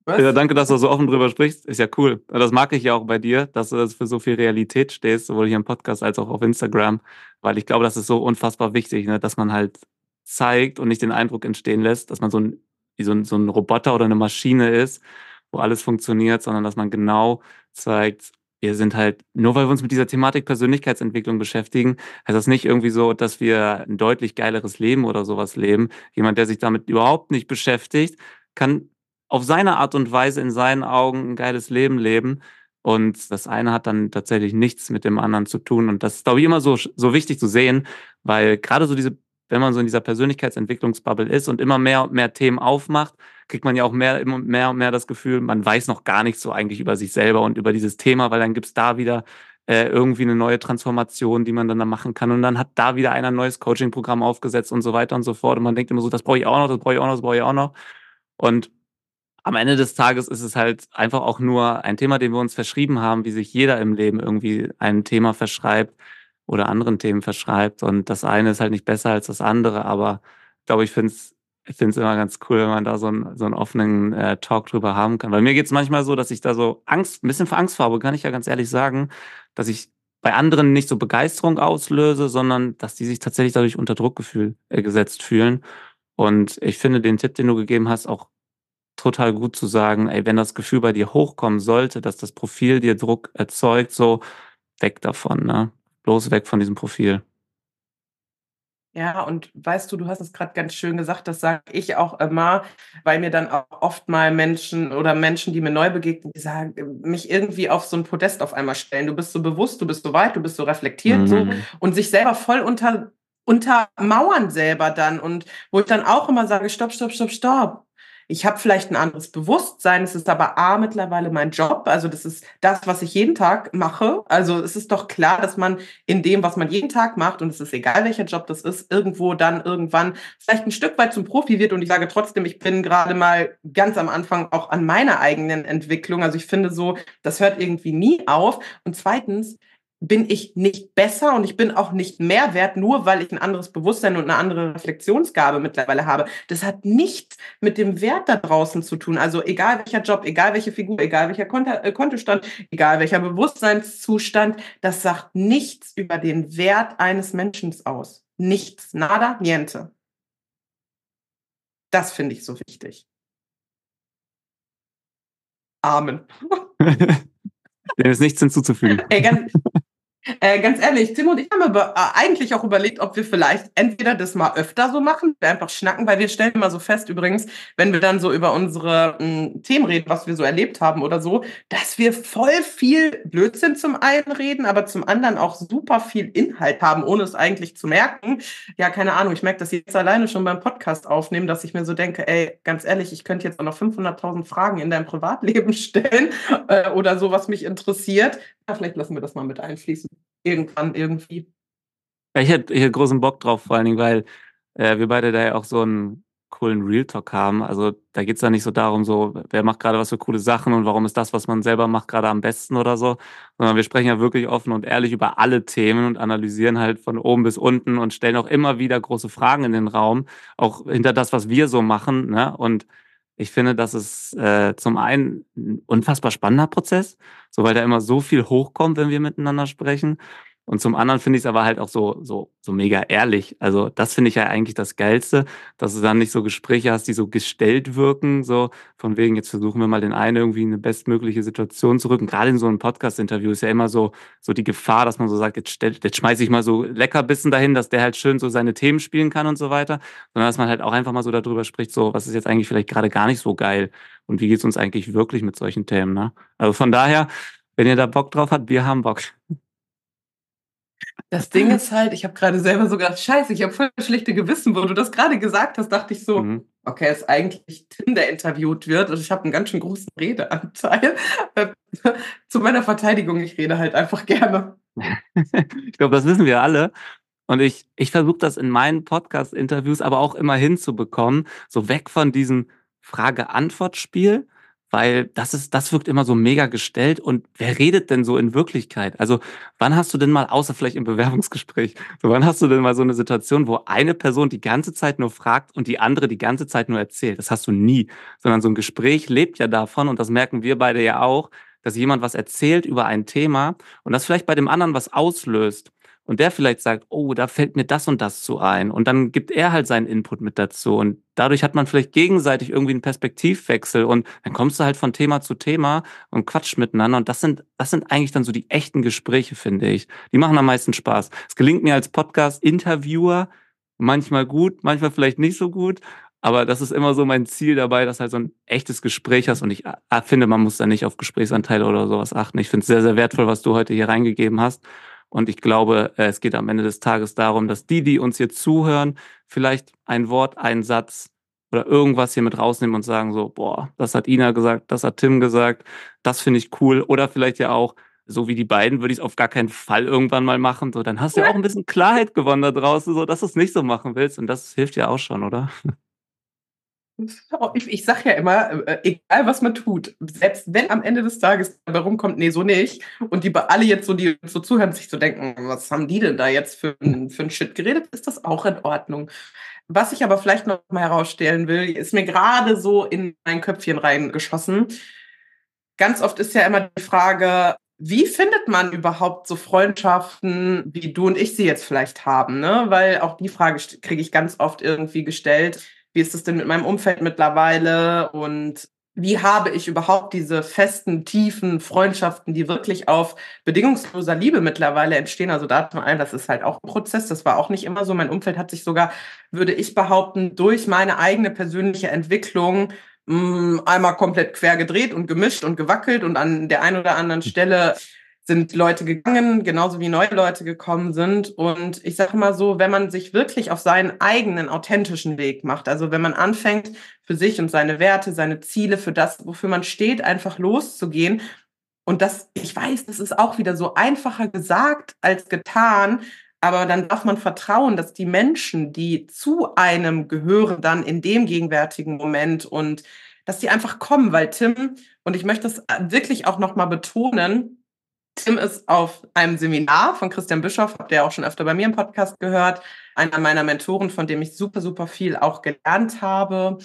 Was? Ja, danke, dass du so offen drüber sprichst. Ist ja cool. Das mag ich ja auch bei dir, dass du für so viel Realität stehst, sowohl hier im Podcast als auch auf Instagram, weil ich glaube, das ist so unfassbar wichtig, ne, dass man halt zeigt und nicht den Eindruck entstehen lässt, dass man so ein, wie so ein, so ein Roboter oder eine Maschine ist, wo alles funktioniert, sondern dass man genau zeigt, wir sind halt, nur weil wir uns mit dieser Thematik Persönlichkeitsentwicklung beschäftigen, heißt das nicht irgendwie so, dass wir ein deutlich geileres Leben oder sowas leben. Jemand, der sich damit überhaupt nicht beschäftigt, kann auf seine Art und Weise in seinen Augen ein geiles Leben leben. Und das eine hat dann tatsächlich nichts mit dem anderen zu tun. Und das ist, glaube ich, immer so, so wichtig zu sehen, weil gerade so diese, wenn man so in dieser Persönlichkeitsentwicklungsbubble ist und immer mehr und mehr Themen aufmacht, kriegt man ja auch mehr, immer mehr und mehr das Gefühl, man weiß noch gar nicht so eigentlich über sich selber und über dieses Thema, weil dann gibt es da wieder äh, irgendwie eine neue Transformation, die man dann da machen kann. Und dann hat da wieder einer ein neues Coaching-Programm aufgesetzt und so weiter und so fort. Und man denkt immer so, das brauche ich auch noch, das brauche ich auch noch, das brauche ich auch noch. Und am Ende des Tages ist es halt einfach auch nur ein Thema, dem wir uns verschrieben haben, wie sich jeder im Leben irgendwie ein Thema verschreibt oder anderen Themen verschreibt. Und das eine ist halt nicht besser als das andere, aber glaube, ich finde es ich finde es immer ganz cool, wenn man da so einen, so einen offenen äh, Talk drüber haben kann. Weil mir geht es manchmal so, dass ich da so Angst, ein bisschen für Angst habe, kann ich ja ganz ehrlich sagen, dass ich bei anderen nicht so Begeisterung auslöse, sondern dass die sich tatsächlich dadurch unter Druckgefühl äh, gesetzt fühlen. Und ich finde den Tipp, den du gegeben hast, auch total gut zu sagen, ey, wenn das Gefühl bei dir hochkommen sollte, dass das Profil dir Druck erzeugt, so weg davon, ne? Bloß weg von diesem Profil. Ja, und weißt du, du hast es gerade ganz schön gesagt, das sage ich auch immer, weil mir dann auch oft mal Menschen oder Menschen, die mir neu begegnen, die sagen, mich irgendwie auf so ein Podest auf einmal stellen. Du bist so bewusst, du bist so weit, du bist so reflektiert mhm. so und sich selber voll unter untermauern selber dann und wo ich dann auch immer sage, stopp, stopp, stopp, stopp ich habe vielleicht ein anderes Bewusstsein, es ist aber A mittlerweile mein Job, also das ist das, was ich jeden Tag mache. Also es ist doch klar, dass man in dem, was man jeden Tag macht, und es ist egal, welcher Job das ist, irgendwo dann irgendwann vielleicht ein Stück weit zum Profi wird. Und ich sage trotzdem, ich bin gerade mal ganz am Anfang auch an meiner eigenen Entwicklung. Also ich finde so, das hört irgendwie nie auf. Und zweitens, bin ich nicht besser und ich bin auch nicht mehr wert, nur weil ich ein anderes Bewusstsein und eine andere Reflexionsgabe mittlerweile habe. Das hat nichts mit dem Wert da draußen zu tun. Also egal welcher Job, egal welche Figur, egal welcher äh, Kontostand, egal welcher Bewusstseinszustand, das sagt nichts über den Wert eines Menschen aus. Nichts, nada, niente. Das finde ich so wichtig. Amen. Dem ist nichts hinzuzufügen. Ey, ganz, äh, ganz ehrlich, Tim und ich haben aber äh, eigentlich auch überlegt, ob wir vielleicht entweder das mal öfter so machen, wir einfach schnacken, weil wir stellen immer so fest, übrigens, wenn wir dann so über unsere mh, hm, Themen reden, was wir so erlebt haben oder so, dass wir voll viel Blödsinn zum einen reden, aber zum anderen auch super viel Inhalt haben, ohne es eigentlich zu merken. Ja, keine Ahnung, ich merke das jetzt alleine schon beim Podcast aufnehmen, dass ich mir so denke, ey, ganz ehrlich, ich könnte jetzt auch noch 500.000 Fragen in deinem Privatleben stellen äh, oder so, was mich interessiert. Ja, vielleicht lassen wir das mal mit einfließen irgendwann irgendwie. Ich hätte hier großen Bock drauf, vor allen Dingen, weil äh, wir beide da ja auch so einen coolen Real Talk haben. Also da geht es ja nicht so darum, so, wer macht gerade was für coole Sachen und warum ist das, was man selber macht, gerade am besten oder so, sondern wir sprechen ja wirklich offen und ehrlich über alle Themen und analysieren halt von oben bis unten und stellen auch immer wieder große Fragen in den Raum, auch hinter das, was wir so machen. Ne? Und ich finde, das ist äh, zum einen ein unfassbar spannender Prozess, so weil da immer so viel hochkommt, wenn wir miteinander sprechen. Und zum anderen finde ich es aber halt auch so, so, so mega ehrlich. Also das finde ich ja eigentlich das Geilste, dass du dann nicht so Gespräche hast, die so gestellt wirken, so von wegen, jetzt versuchen wir mal den einen irgendwie in eine bestmögliche Situation zu rücken. Gerade in so einem Podcast-Interview ist ja immer so, so die Gefahr, dass man so sagt, jetzt, stell, jetzt schmeiße ich mal so Leckerbissen dahin, dass der halt schön so seine Themen spielen kann und so weiter. Sondern dass man halt auch einfach mal so darüber spricht, so, was ist jetzt eigentlich vielleicht gerade gar nicht so geil und wie geht's uns eigentlich wirklich mit solchen Themen, ne? Also von daher, wenn ihr da Bock drauf habt, wir haben Bock. Das Ding ist halt, ich habe gerade selber so gedacht, scheiße, ich habe voll schlechte Gewissen, wo du das gerade gesagt hast, dachte ich so, mhm. okay, ist eigentlich Tim, der interviewt wird und ich habe einen ganz schön großen Redeanteil. Zu meiner Verteidigung, ich rede halt einfach gerne. ich glaube, das wissen wir alle. Und ich, ich versuche das in meinen Podcast-Interviews aber auch immer hinzubekommen, so weg von diesem Frage-Antwort-Spiel, weil das ist, das wirkt immer so mega gestellt. Und wer redet denn so in Wirklichkeit? Also, wann hast du denn mal, außer vielleicht im Bewerbungsgespräch, so wann hast du denn mal so eine Situation, wo eine Person die ganze Zeit nur fragt und die andere die ganze Zeit nur erzählt? Das hast du nie. Sondern so ein Gespräch lebt ja davon, und das merken wir beide ja auch, dass jemand was erzählt über ein Thema und das vielleicht bei dem anderen was auslöst und der vielleicht sagt, oh, da fällt mir das und das zu ein. Und dann gibt er halt seinen Input mit dazu. Und dadurch hat man vielleicht gegenseitig irgendwie einen Perspektivwechsel. Und dann kommst du halt von Thema zu Thema und quatscht miteinander. Und das sind, das sind eigentlich dann so die echten Gespräche, finde ich. Die machen am meisten Spaß. Es gelingt mir als Podcast-Interviewer manchmal gut, manchmal vielleicht nicht so gut. Aber das ist immer so mein Ziel dabei, dass halt so ein echtes Gespräch hast. Und ich äh, finde, man muss da nicht auf Gesprächsanteile oder sowas achten. Ich finde es sehr, sehr wertvoll, was du heute hier reingegeben hast. Und ich glaube, äh, es geht am Ende des Tages darum, dass die, die uns hier zuhören, vielleicht ein Wort, einen Satz oder irgendwas hier mit rausnehmen und sagen so, boah, das hat Ina gesagt, das hat Tim gesagt, das finde ich cool. Oder vielleicht ja auch, so wie die beiden, würde ich es auf gar keinen Fall irgendwann mal machen. So, dann hast du ja auch ein bisschen Klarheit gewonnen da draußen, so dass du es nicht so machen willst. Und das hilft ja auch schon, oder? Ich, ich sage ja immer, äh, egal was man tut, selbst wenn am Ende des Tages dabei rumkommt, nee, so nicht, und die alle jetzt so, die so zuhören, sich zu so denken, was haben die denn da jetzt für, für einen Shit geredet, ist das auch in Ordnung. Was ich aber vielleicht noch mal herausstellen will, ist mir gerade so in mein Köpfchen reingeschossen. Ganz oft ist ja immer die Frage, wie findet man überhaupt so Freundschaften, wie du und ich sie jetzt vielleicht haben? Ne? Weil auch die Frage kriege ich ganz oft irgendwie gestellt wie ist es denn mit meinem Umfeld mittlerweile und wie habe ich überhaupt diese festen, tiefen Freundschaften, die wirklich auf bedingungsloser Liebe mittlerweile entstehen? Also da zum einen, das ist halt auch ein Prozess, das war auch nicht immer so. Mein Umfeld hat sich sogar, würde ich behaupten, durch meine eigene persönliche Entwicklung mh, mm, einmal komplett quer gedreht und gemischt und gewackelt und an der einen oder anderen Stelle sind Leute gegangen, genauso wie neue Leute gekommen sind. Und ich sage mal so, wenn man sich wirklich auf seinen eigenen authentischen Weg macht, also wenn man anfängt, für sich und seine Werte, seine Ziele, für das, wofür man steht, einfach loszugehen. Und das, ich weiß, das ist auch wieder so einfacher gesagt als getan. Aber dann darf man vertrauen, dass die Menschen, die zu einem gehören, dann in dem gegenwärtigen Moment und dass die einfach kommen, weil Tim, und ich möchte das wirklich auch nochmal betonen, Tim ist auf einem Seminar von Christian Bischoff, habt ihr auch schon öfter bei mir im Podcast gehört, einer meiner Mentoren, von dem ich super, super viel auch gelernt habe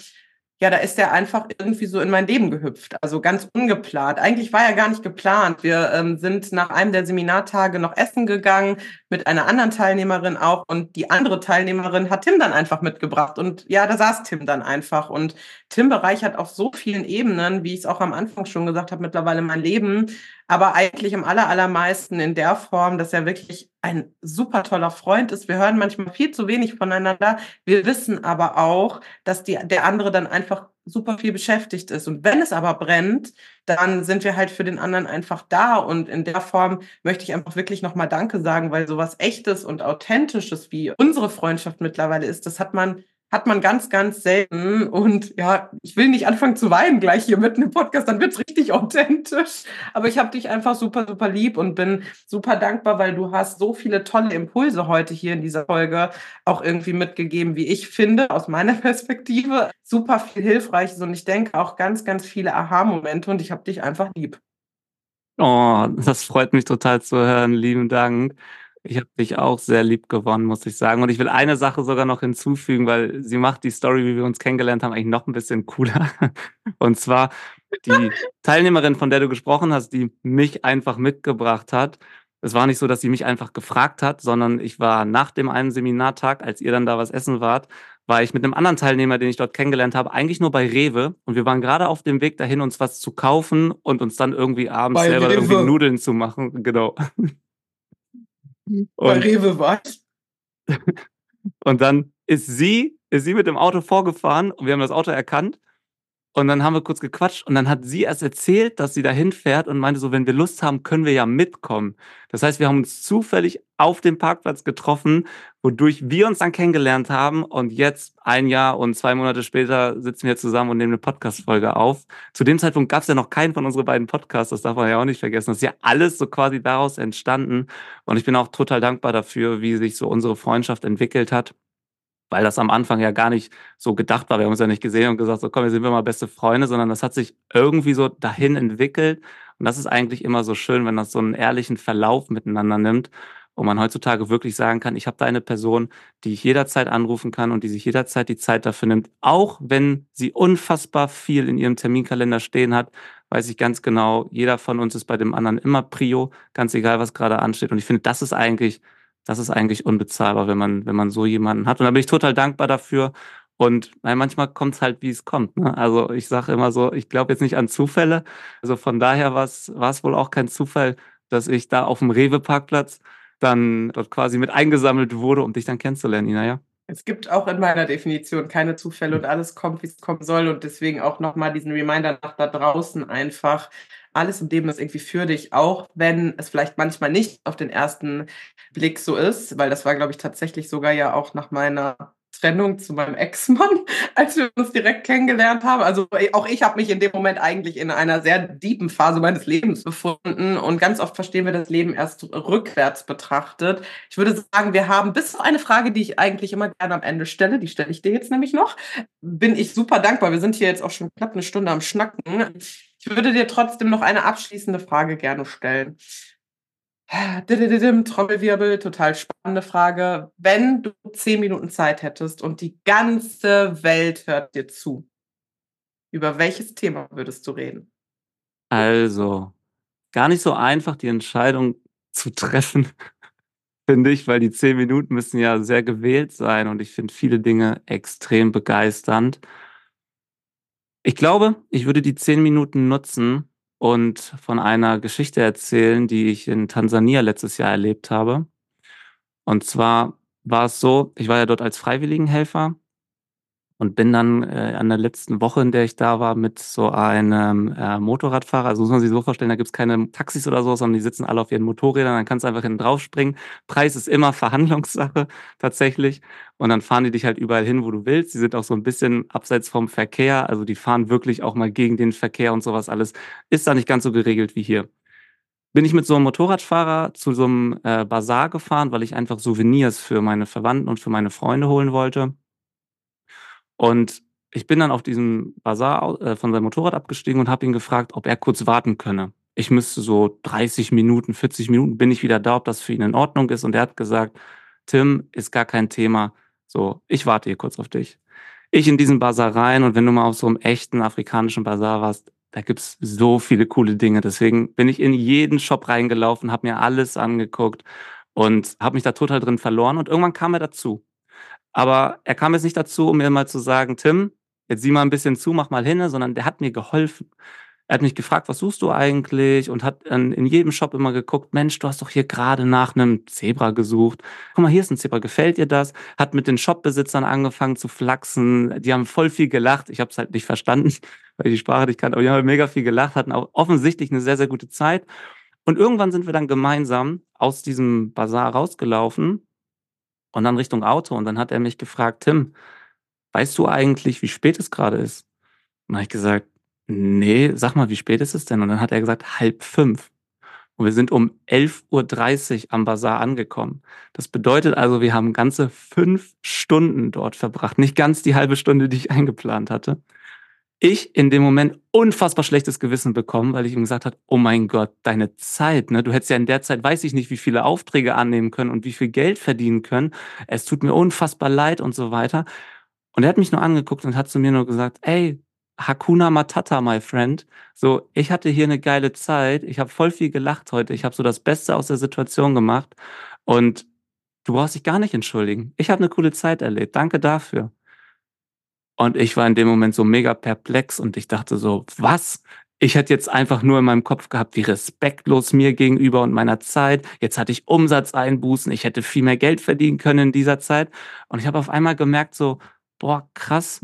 ja, da ist er einfach irgendwie so in mein Leben gehüpft. Also ganz ungeplant. Eigentlich war er gar nicht geplant. Wir ähm, sind nach einem der Seminartage noch essen gegangen mit einer anderen Teilnehmerin auch. Und die andere Teilnehmerin hat Tim dann einfach mitgebracht. Und ja, da saß Tim dann einfach. Und Tim bereichert auf so vielen Ebenen, wie ich es auch am Anfang schon gesagt habe, mittlerweile mein Leben. Aber eigentlich am aller, allermeisten in der Form, dass er wirklich ein super toller Freund ist. Wir hören manchmal viel zu wenig voneinander. Wir wissen aber auch, dass die, der andere dann einfach super viel beschäftigt ist. Und wenn es aber brennt, dann sind wir halt für den anderen einfach da. Und in der Form möchte ich einfach wirklich nochmal Danke sagen, weil sowas Echtes und Authentisches wie unsere Freundschaft mittlerweile ist, das hat man hat man ganz, ganz selten. Und ja, ich will nicht anfangen zu weinen gleich hier mitten im Podcast, dann wird's richtig authentisch. Aber ich habe dich einfach super, super lieb und bin super dankbar, weil du hast so viele tolle Impulse heute hier in dieser Folge auch irgendwie mitgegeben, wie ich finde, aus meiner Perspektive. Super viel Hilfreiches und ich denke auch ganz, ganz viele Aha-Momente und ich habe dich einfach lieb. Oh, das freut mich total zu hören. Lieben Dank. Ich habe dich auch sehr lieb gewonnen, muss ich sagen. Und ich will eine Sache sogar noch hinzufügen, weil sie macht die Story, wie wir uns kennengelernt haben, eigentlich noch ein bisschen cooler. Und zwar die Teilnehmerin, von der du gesprochen hast, die mich einfach mitgebracht hat. Es war nicht so, dass sie mich einfach gefragt hat, sondern ich war nach dem einen Seminartag, als ihr dann da was essen wart, war ich mit einem anderen Teilnehmer, den ich dort kennengelernt habe, eigentlich nur bei Rewe. Und wir waren gerade auf dem Weg dahin, uns was zu kaufen und uns dann irgendwie abends bei selber Rewe. irgendwie Nudeln zu machen. Genau. Bei Rewe was? und dann ist sie, ist sie mit dem Auto vorgefahren und wir haben das Auto erkannt und dann haben wir kurz gequatscht und dann hat sie erst erzählt, dass sie dahin fährt und meinte so, wenn wir Lust haben, können wir ja mitkommen. Das heißt, wir haben uns zufällig auf dem Parkplatz getroffen, wodurch wir uns dann kennengelernt haben und jetzt ein Jahr und zwei Monate später sitzen wir zusammen und nehmen eine Podcast-Folge auf. Zu dem Zeitpunkt gab es ja noch keinen von unseren beiden Podcasts, das darf man ja auch nicht vergessen. Das ist ja alles so quasi daraus entstanden und ich bin auch total dankbar dafür, wie sich so unsere Freundschaft entwickelt hat. Weil das am Anfang ja gar nicht so gedacht war. Wir haben uns ja nicht gesehen und gesagt, so komm, wir sind wir mal beste Freunde, sondern das hat sich irgendwie so dahin entwickelt. Und das ist eigentlich immer so schön, wenn das so einen ehrlichen Verlauf miteinander nimmt wo man heutzutage wirklich sagen kann, ich habe da eine Person, die ich jederzeit anrufen kann und die sich jederzeit die Zeit dafür nimmt, auch wenn sie unfassbar viel in ihrem Terminkalender stehen hat, weiß ich ganz genau, jeder von uns ist bei dem anderen immer Prio, ganz egal, was gerade ansteht. Und ich finde, das ist eigentlich das ist eigentlich unbezahlbar, wenn man, wenn man so jemanden hat. Und da bin ich total dankbar dafür. Und nein, manchmal kommt es halt, wie es kommt. Ne? Also ich sage immer so, ich glaube jetzt nicht an Zufälle. Also von daher war es wohl auch kein Zufall, dass ich da auf dem Rewe-Parkplatz dann dort quasi mit eingesammelt wurde, um dich dann kennenzulernen, Ina, ja? Es gibt auch in meiner Definition keine Zufälle und alles kommt, wie es kommen soll. Und deswegen auch nochmal diesen Reminder nach da draußen einfach. Alles im Leben ist irgendwie für dich, auch wenn es vielleicht manchmal nicht auf den ersten Blick so ist, weil das war, glaube ich, tatsächlich sogar ja auch nach meiner Trennung zu meinem Ex-Mann, als wir uns direkt kennengelernt haben. Also äh, auch ich habe mich in dem Moment eigentlich in einer sehr deepen Phase meines Lebens befunden und ganz oft verstehen wir das Leben erst rückwärts betrachtet. Ich würde sagen, wir haben bis auf eine Frage, die ich eigentlich immer gerne am Ende stelle, die stelle ich dir jetzt nämlich noch, bin ich super dankbar. Wir sind hier jetzt auch schon knapp eine Stunde am Schnacken. Ich würde dir trotzdem noch eine abschließende Frage gerne stellen. Trommelwirbel, total spannende Frage. Wenn du zehn Minuten Zeit hättest und die ganze Welt hört dir zu, über welches Thema würdest du reden? Also, gar nicht so einfach, die Entscheidung zu treffen, finde ich, weil die zehn Minuten müssen ja sehr gewählt sein und ich finde viele Dinge extrem begeisternd. Ich glaube, ich würde die zehn Minuten nutzen, und von einer Geschichte erzählen, die ich in Tansania letztes Jahr erlebt habe. Und zwar war es so, ich war ja dort als Freiwilligenhelfer und bin dann äh, an der letzten Woche, in der ich da war, mit so einem äh, Motorradfahrer, also muss man sich so vorstellen, da gibt es keine Taxis oder so, sondern die sitzen alle auf ihren Motorrädern, dann kannst du einfach hinten drauf springen. Preis ist immer Verhandlungssache tatsächlich. Und dann fahren die dich halt überall hin, wo du willst. Die sind auch so ein bisschen abseits vom Verkehr, also die fahren wirklich auch mal gegen den Verkehr und sowas alles. Ist da nicht ganz so geregelt wie hier bin ich mit so einem Motorradfahrer zu so einem äh, Bazar gefahren, weil ich einfach Souvenirs für meine Verwandten und für meine Freunde holen wollte. Und ich bin dann auf diesem Bazar äh, von seinem Motorrad abgestiegen und habe ihn gefragt, ob er kurz warten könne. Ich müsste so 30 Minuten, 40 Minuten bin ich wieder da, ob das für ihn in Ordnung ist. Und er hat gesagt, Tim, ist gar kein Thema. So, ich warte hier kurz auf dich. Ich in diesen Bazar rein und wenn du mal auf so einem echten afrikanischen Bazar warst, da gibt's so viele coole Dinge. Deswegen bin ich in jeden Shop reingelaufen, habe mir alles angeguckt und habe mich da total drin verloren. Und irgendwann kam er dazu. Aber er kam jetzt nicht dazu, um mir mal zu sagen, Tim, jetzt sieh mal ein bisschen zu, mach mal hin, sondern der hat mir geholfen. Er hat mich gefragt, was suchst du eigentlich? Und hat in jedem Shop immer geguckt, Mensch, du hast doch hier gerade nach einem Zebra gesucht. Guck mal, hier ist ein Zebra, gefällt dir das? Hat mit den Shopbesitzern angefangen zu flachsen. Die haben voll viel gelacht. Ich habe es halt nicht verstanden, weil ich die Sprache nicht kannte. Aber die haben mega viel gelacht, hatten auch offensichtlich eine sehr, sehr gute Zeit. Und irgendwann sind wir dann gemeinsam aus diesem Bazar rausgelaufen und dann Richtung Auto. Und dann hat er mich gefragt, Tim, weißt du eigentlich, wie spät es gerade ist? Und dann habe ich gesagt, nee, sag mal, wie spät ist es denn? Und dann hat er gesagt, halb fünf. Und wir sind um 11.30 Uhr am Bazar angekommen. Das bedeutet also, wir haben ganze fünf Stunden dort verbracht. Nicht ganz die halbe Stunde, die ich eingeplant hatte ich in dem Moment unfassbar schlechtes Gewissen bekommen, weil ich ihm gesagt habe, oh mein Gott, deine Zeit, ne? Du hättest ja in der Zeit, weiß ich nicht, wie viele Aufträge annehmen können und wie viel Geld verdienen können. Es tut mir unfassbar leid und so weiter. Und er hat mich nur angeguckt und hat zu mir nur gesagt, ey, Hakuna Matata, my friend. So, ich hatte hier eine geile Zeit. Ich habe voll viel gelacht heute. Ich habe so das Beste aus der Situation gemacht. Und du brauchst dich gar nicht entschuldigen. Ich habe eine coole Zeit erlebt. Danke dafür. Und ich war in dem Moment so mega perplex und ich dachte so, was? Ich hätte jetzt einfach nur in meinem Kopf gehabt, wie respektlos mir gegenüber und meiner Zeit. Jetzt hatte ich Umsatzeinbußen, ich hätte viel mehr Geld verdienen können in dieser Zeit. Und ich habe auf einmal gemerkt, so, boah, krass.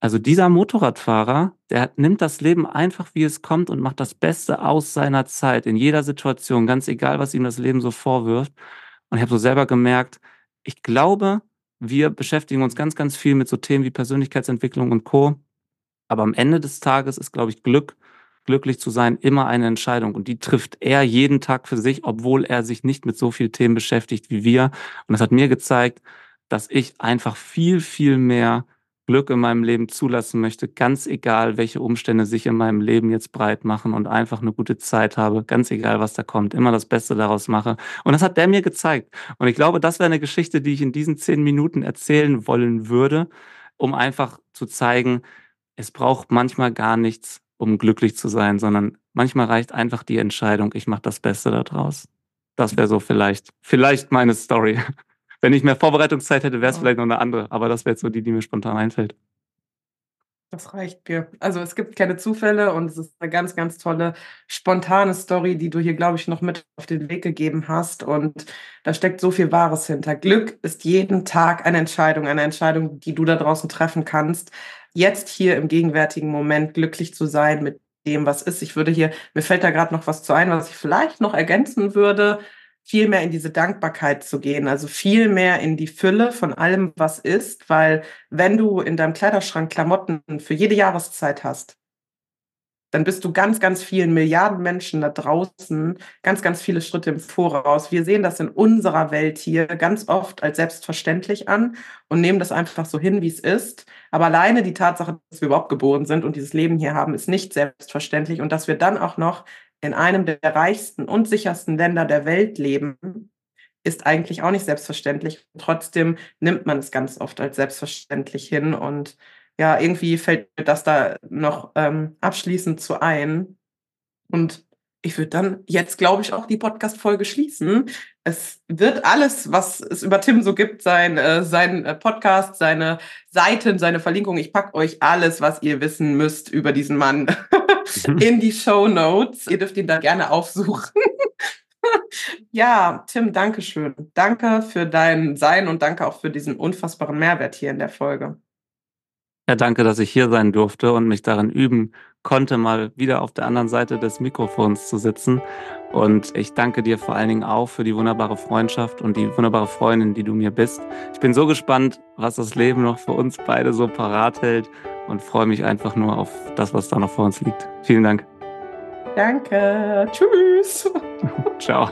Also dieser Motorradfahrer, der nimmt das Leben einfach, wie es kommt und macht das Beste aus seiner Zeit in jeder Situation, ganz egal, was ihm das Leben so vorwirft. Und ich habe so selber gemerkt, ich glaube, wir beschäftigen uns ganz, ganz viel mit so Themen wie Persönlichkeitsentwicklung und Co. Aber am Ende des Tages ist, glaube ich, Glück, glücklich zu sein, immer eine Entscheidung. Und die trifft er jeden Tag für sich, obwohl er sich nicht mit so vielen Themen beschäftigt wie wir. Und das hat mir gezeigt, dass ich einfach viel, viel mehr Glück in meinem Leben zulassen möchte, ganz egal, welche Umstände sich in meinem Leben jetzt breit machen und einfach eine gute Zeit habe, ganz egal, was da kommt, immer das Beste daraus mache. Und das hat der mir gezeigt. Und ich glaube, das wäre eine Geschichte, die ich in diesen zehn Minuten erzählen wollen würde, um einfach zu zeigen, es braucht manchmal gar nichts, um glücklich zu sein, sondern manchmal reicht einfach die Entscheidung, ich mache das Beste daraus. Das wäre so vielleicht, vielleicht meine Story. Wenn ich mehr Vorbereitungszeit hätte, wäre es vielleicht noch eine andere. Aber das wäre jetzt so die, die mir spontan einfällt. Das reicht mir. Also es gibt keine Zufälle und es ist eine ganz, ganz tolle, spontane Story, die du hier, glaube ich, noch mit auf den Weg gegeben hast. Und da steckt so viel Wahres hinter. Glück ist jeden Tag eine Entscheidung, eine Entscheidung, die du da draußen treffen kannst. Jetzt hier im gegenwärtigen Moment glücklich zu sein mit dem, was ist. Ich würde hier, mir fällt da gerade noch was zu ein, was ich vielleicht noch ergänzen würde viel mehr in diese Dankbarkeit zu gehen, also viel mehr in die Fülle von allem, was ist, weil wenn du in deinem Kleiderschrank Klamotten für jede Jahreszeit hast, dann bist du ganz, ganz vielen Milliarden Menschen da draußen ganz, ganz viele Schritte im Voraus. Wir sehen das in unserer Welt hier ganz oft als selbstverständlich an und nehmen das einfach so hin, wie es ist. Aber alleine die Tatsache, dass wir überhaupt geboren sind und dieses Leben hier haben, ist nicht selbstverständlich. Und dass wir dann auch noch in einem der reichsten und sichersten Länder der Welt leben, ist eigentlich auch nicht selbstverständlich. Trotzdem nimmt man es ganz oft als selbstverständlich hin. Und ja, irgendwie fällt mir das da noch ähm, abschließend zu ein. Und ich würde dann jetzt, glaube ich, auch die Podcast-Folge schließen. Es wird alles, was es über Tim so gibt, sein, äh, sein äh, Podcast, seine Seiten, seine Verlinkung. Ich packe euch alles, was ihr wissen müsst über diesen Mann in die Show Notes. Ihr dürft ihn da gerne aufsuchen. ja, Tim, danke schön. Danke für dein Sein und danke auch für diesen unfassbaren Mehrwert hier in der Folge. Ja, danke, dass ich hier sein durfte und mich darin üben konnte, mal wieder auf der anderen Seite des Mikrofons zu sitzen. Und ich danke dir vor allen Dingen auch für die wunderbare Freundschaft und die wunderbare Freundin, die du mir bist. Ich bin so gespannt, was das Leben noch für uns beide so parat hält und freue mich einfach nur auf das, was da noch vor uns liegt. Vielen Dank. Danke. Tschüss. Ciao.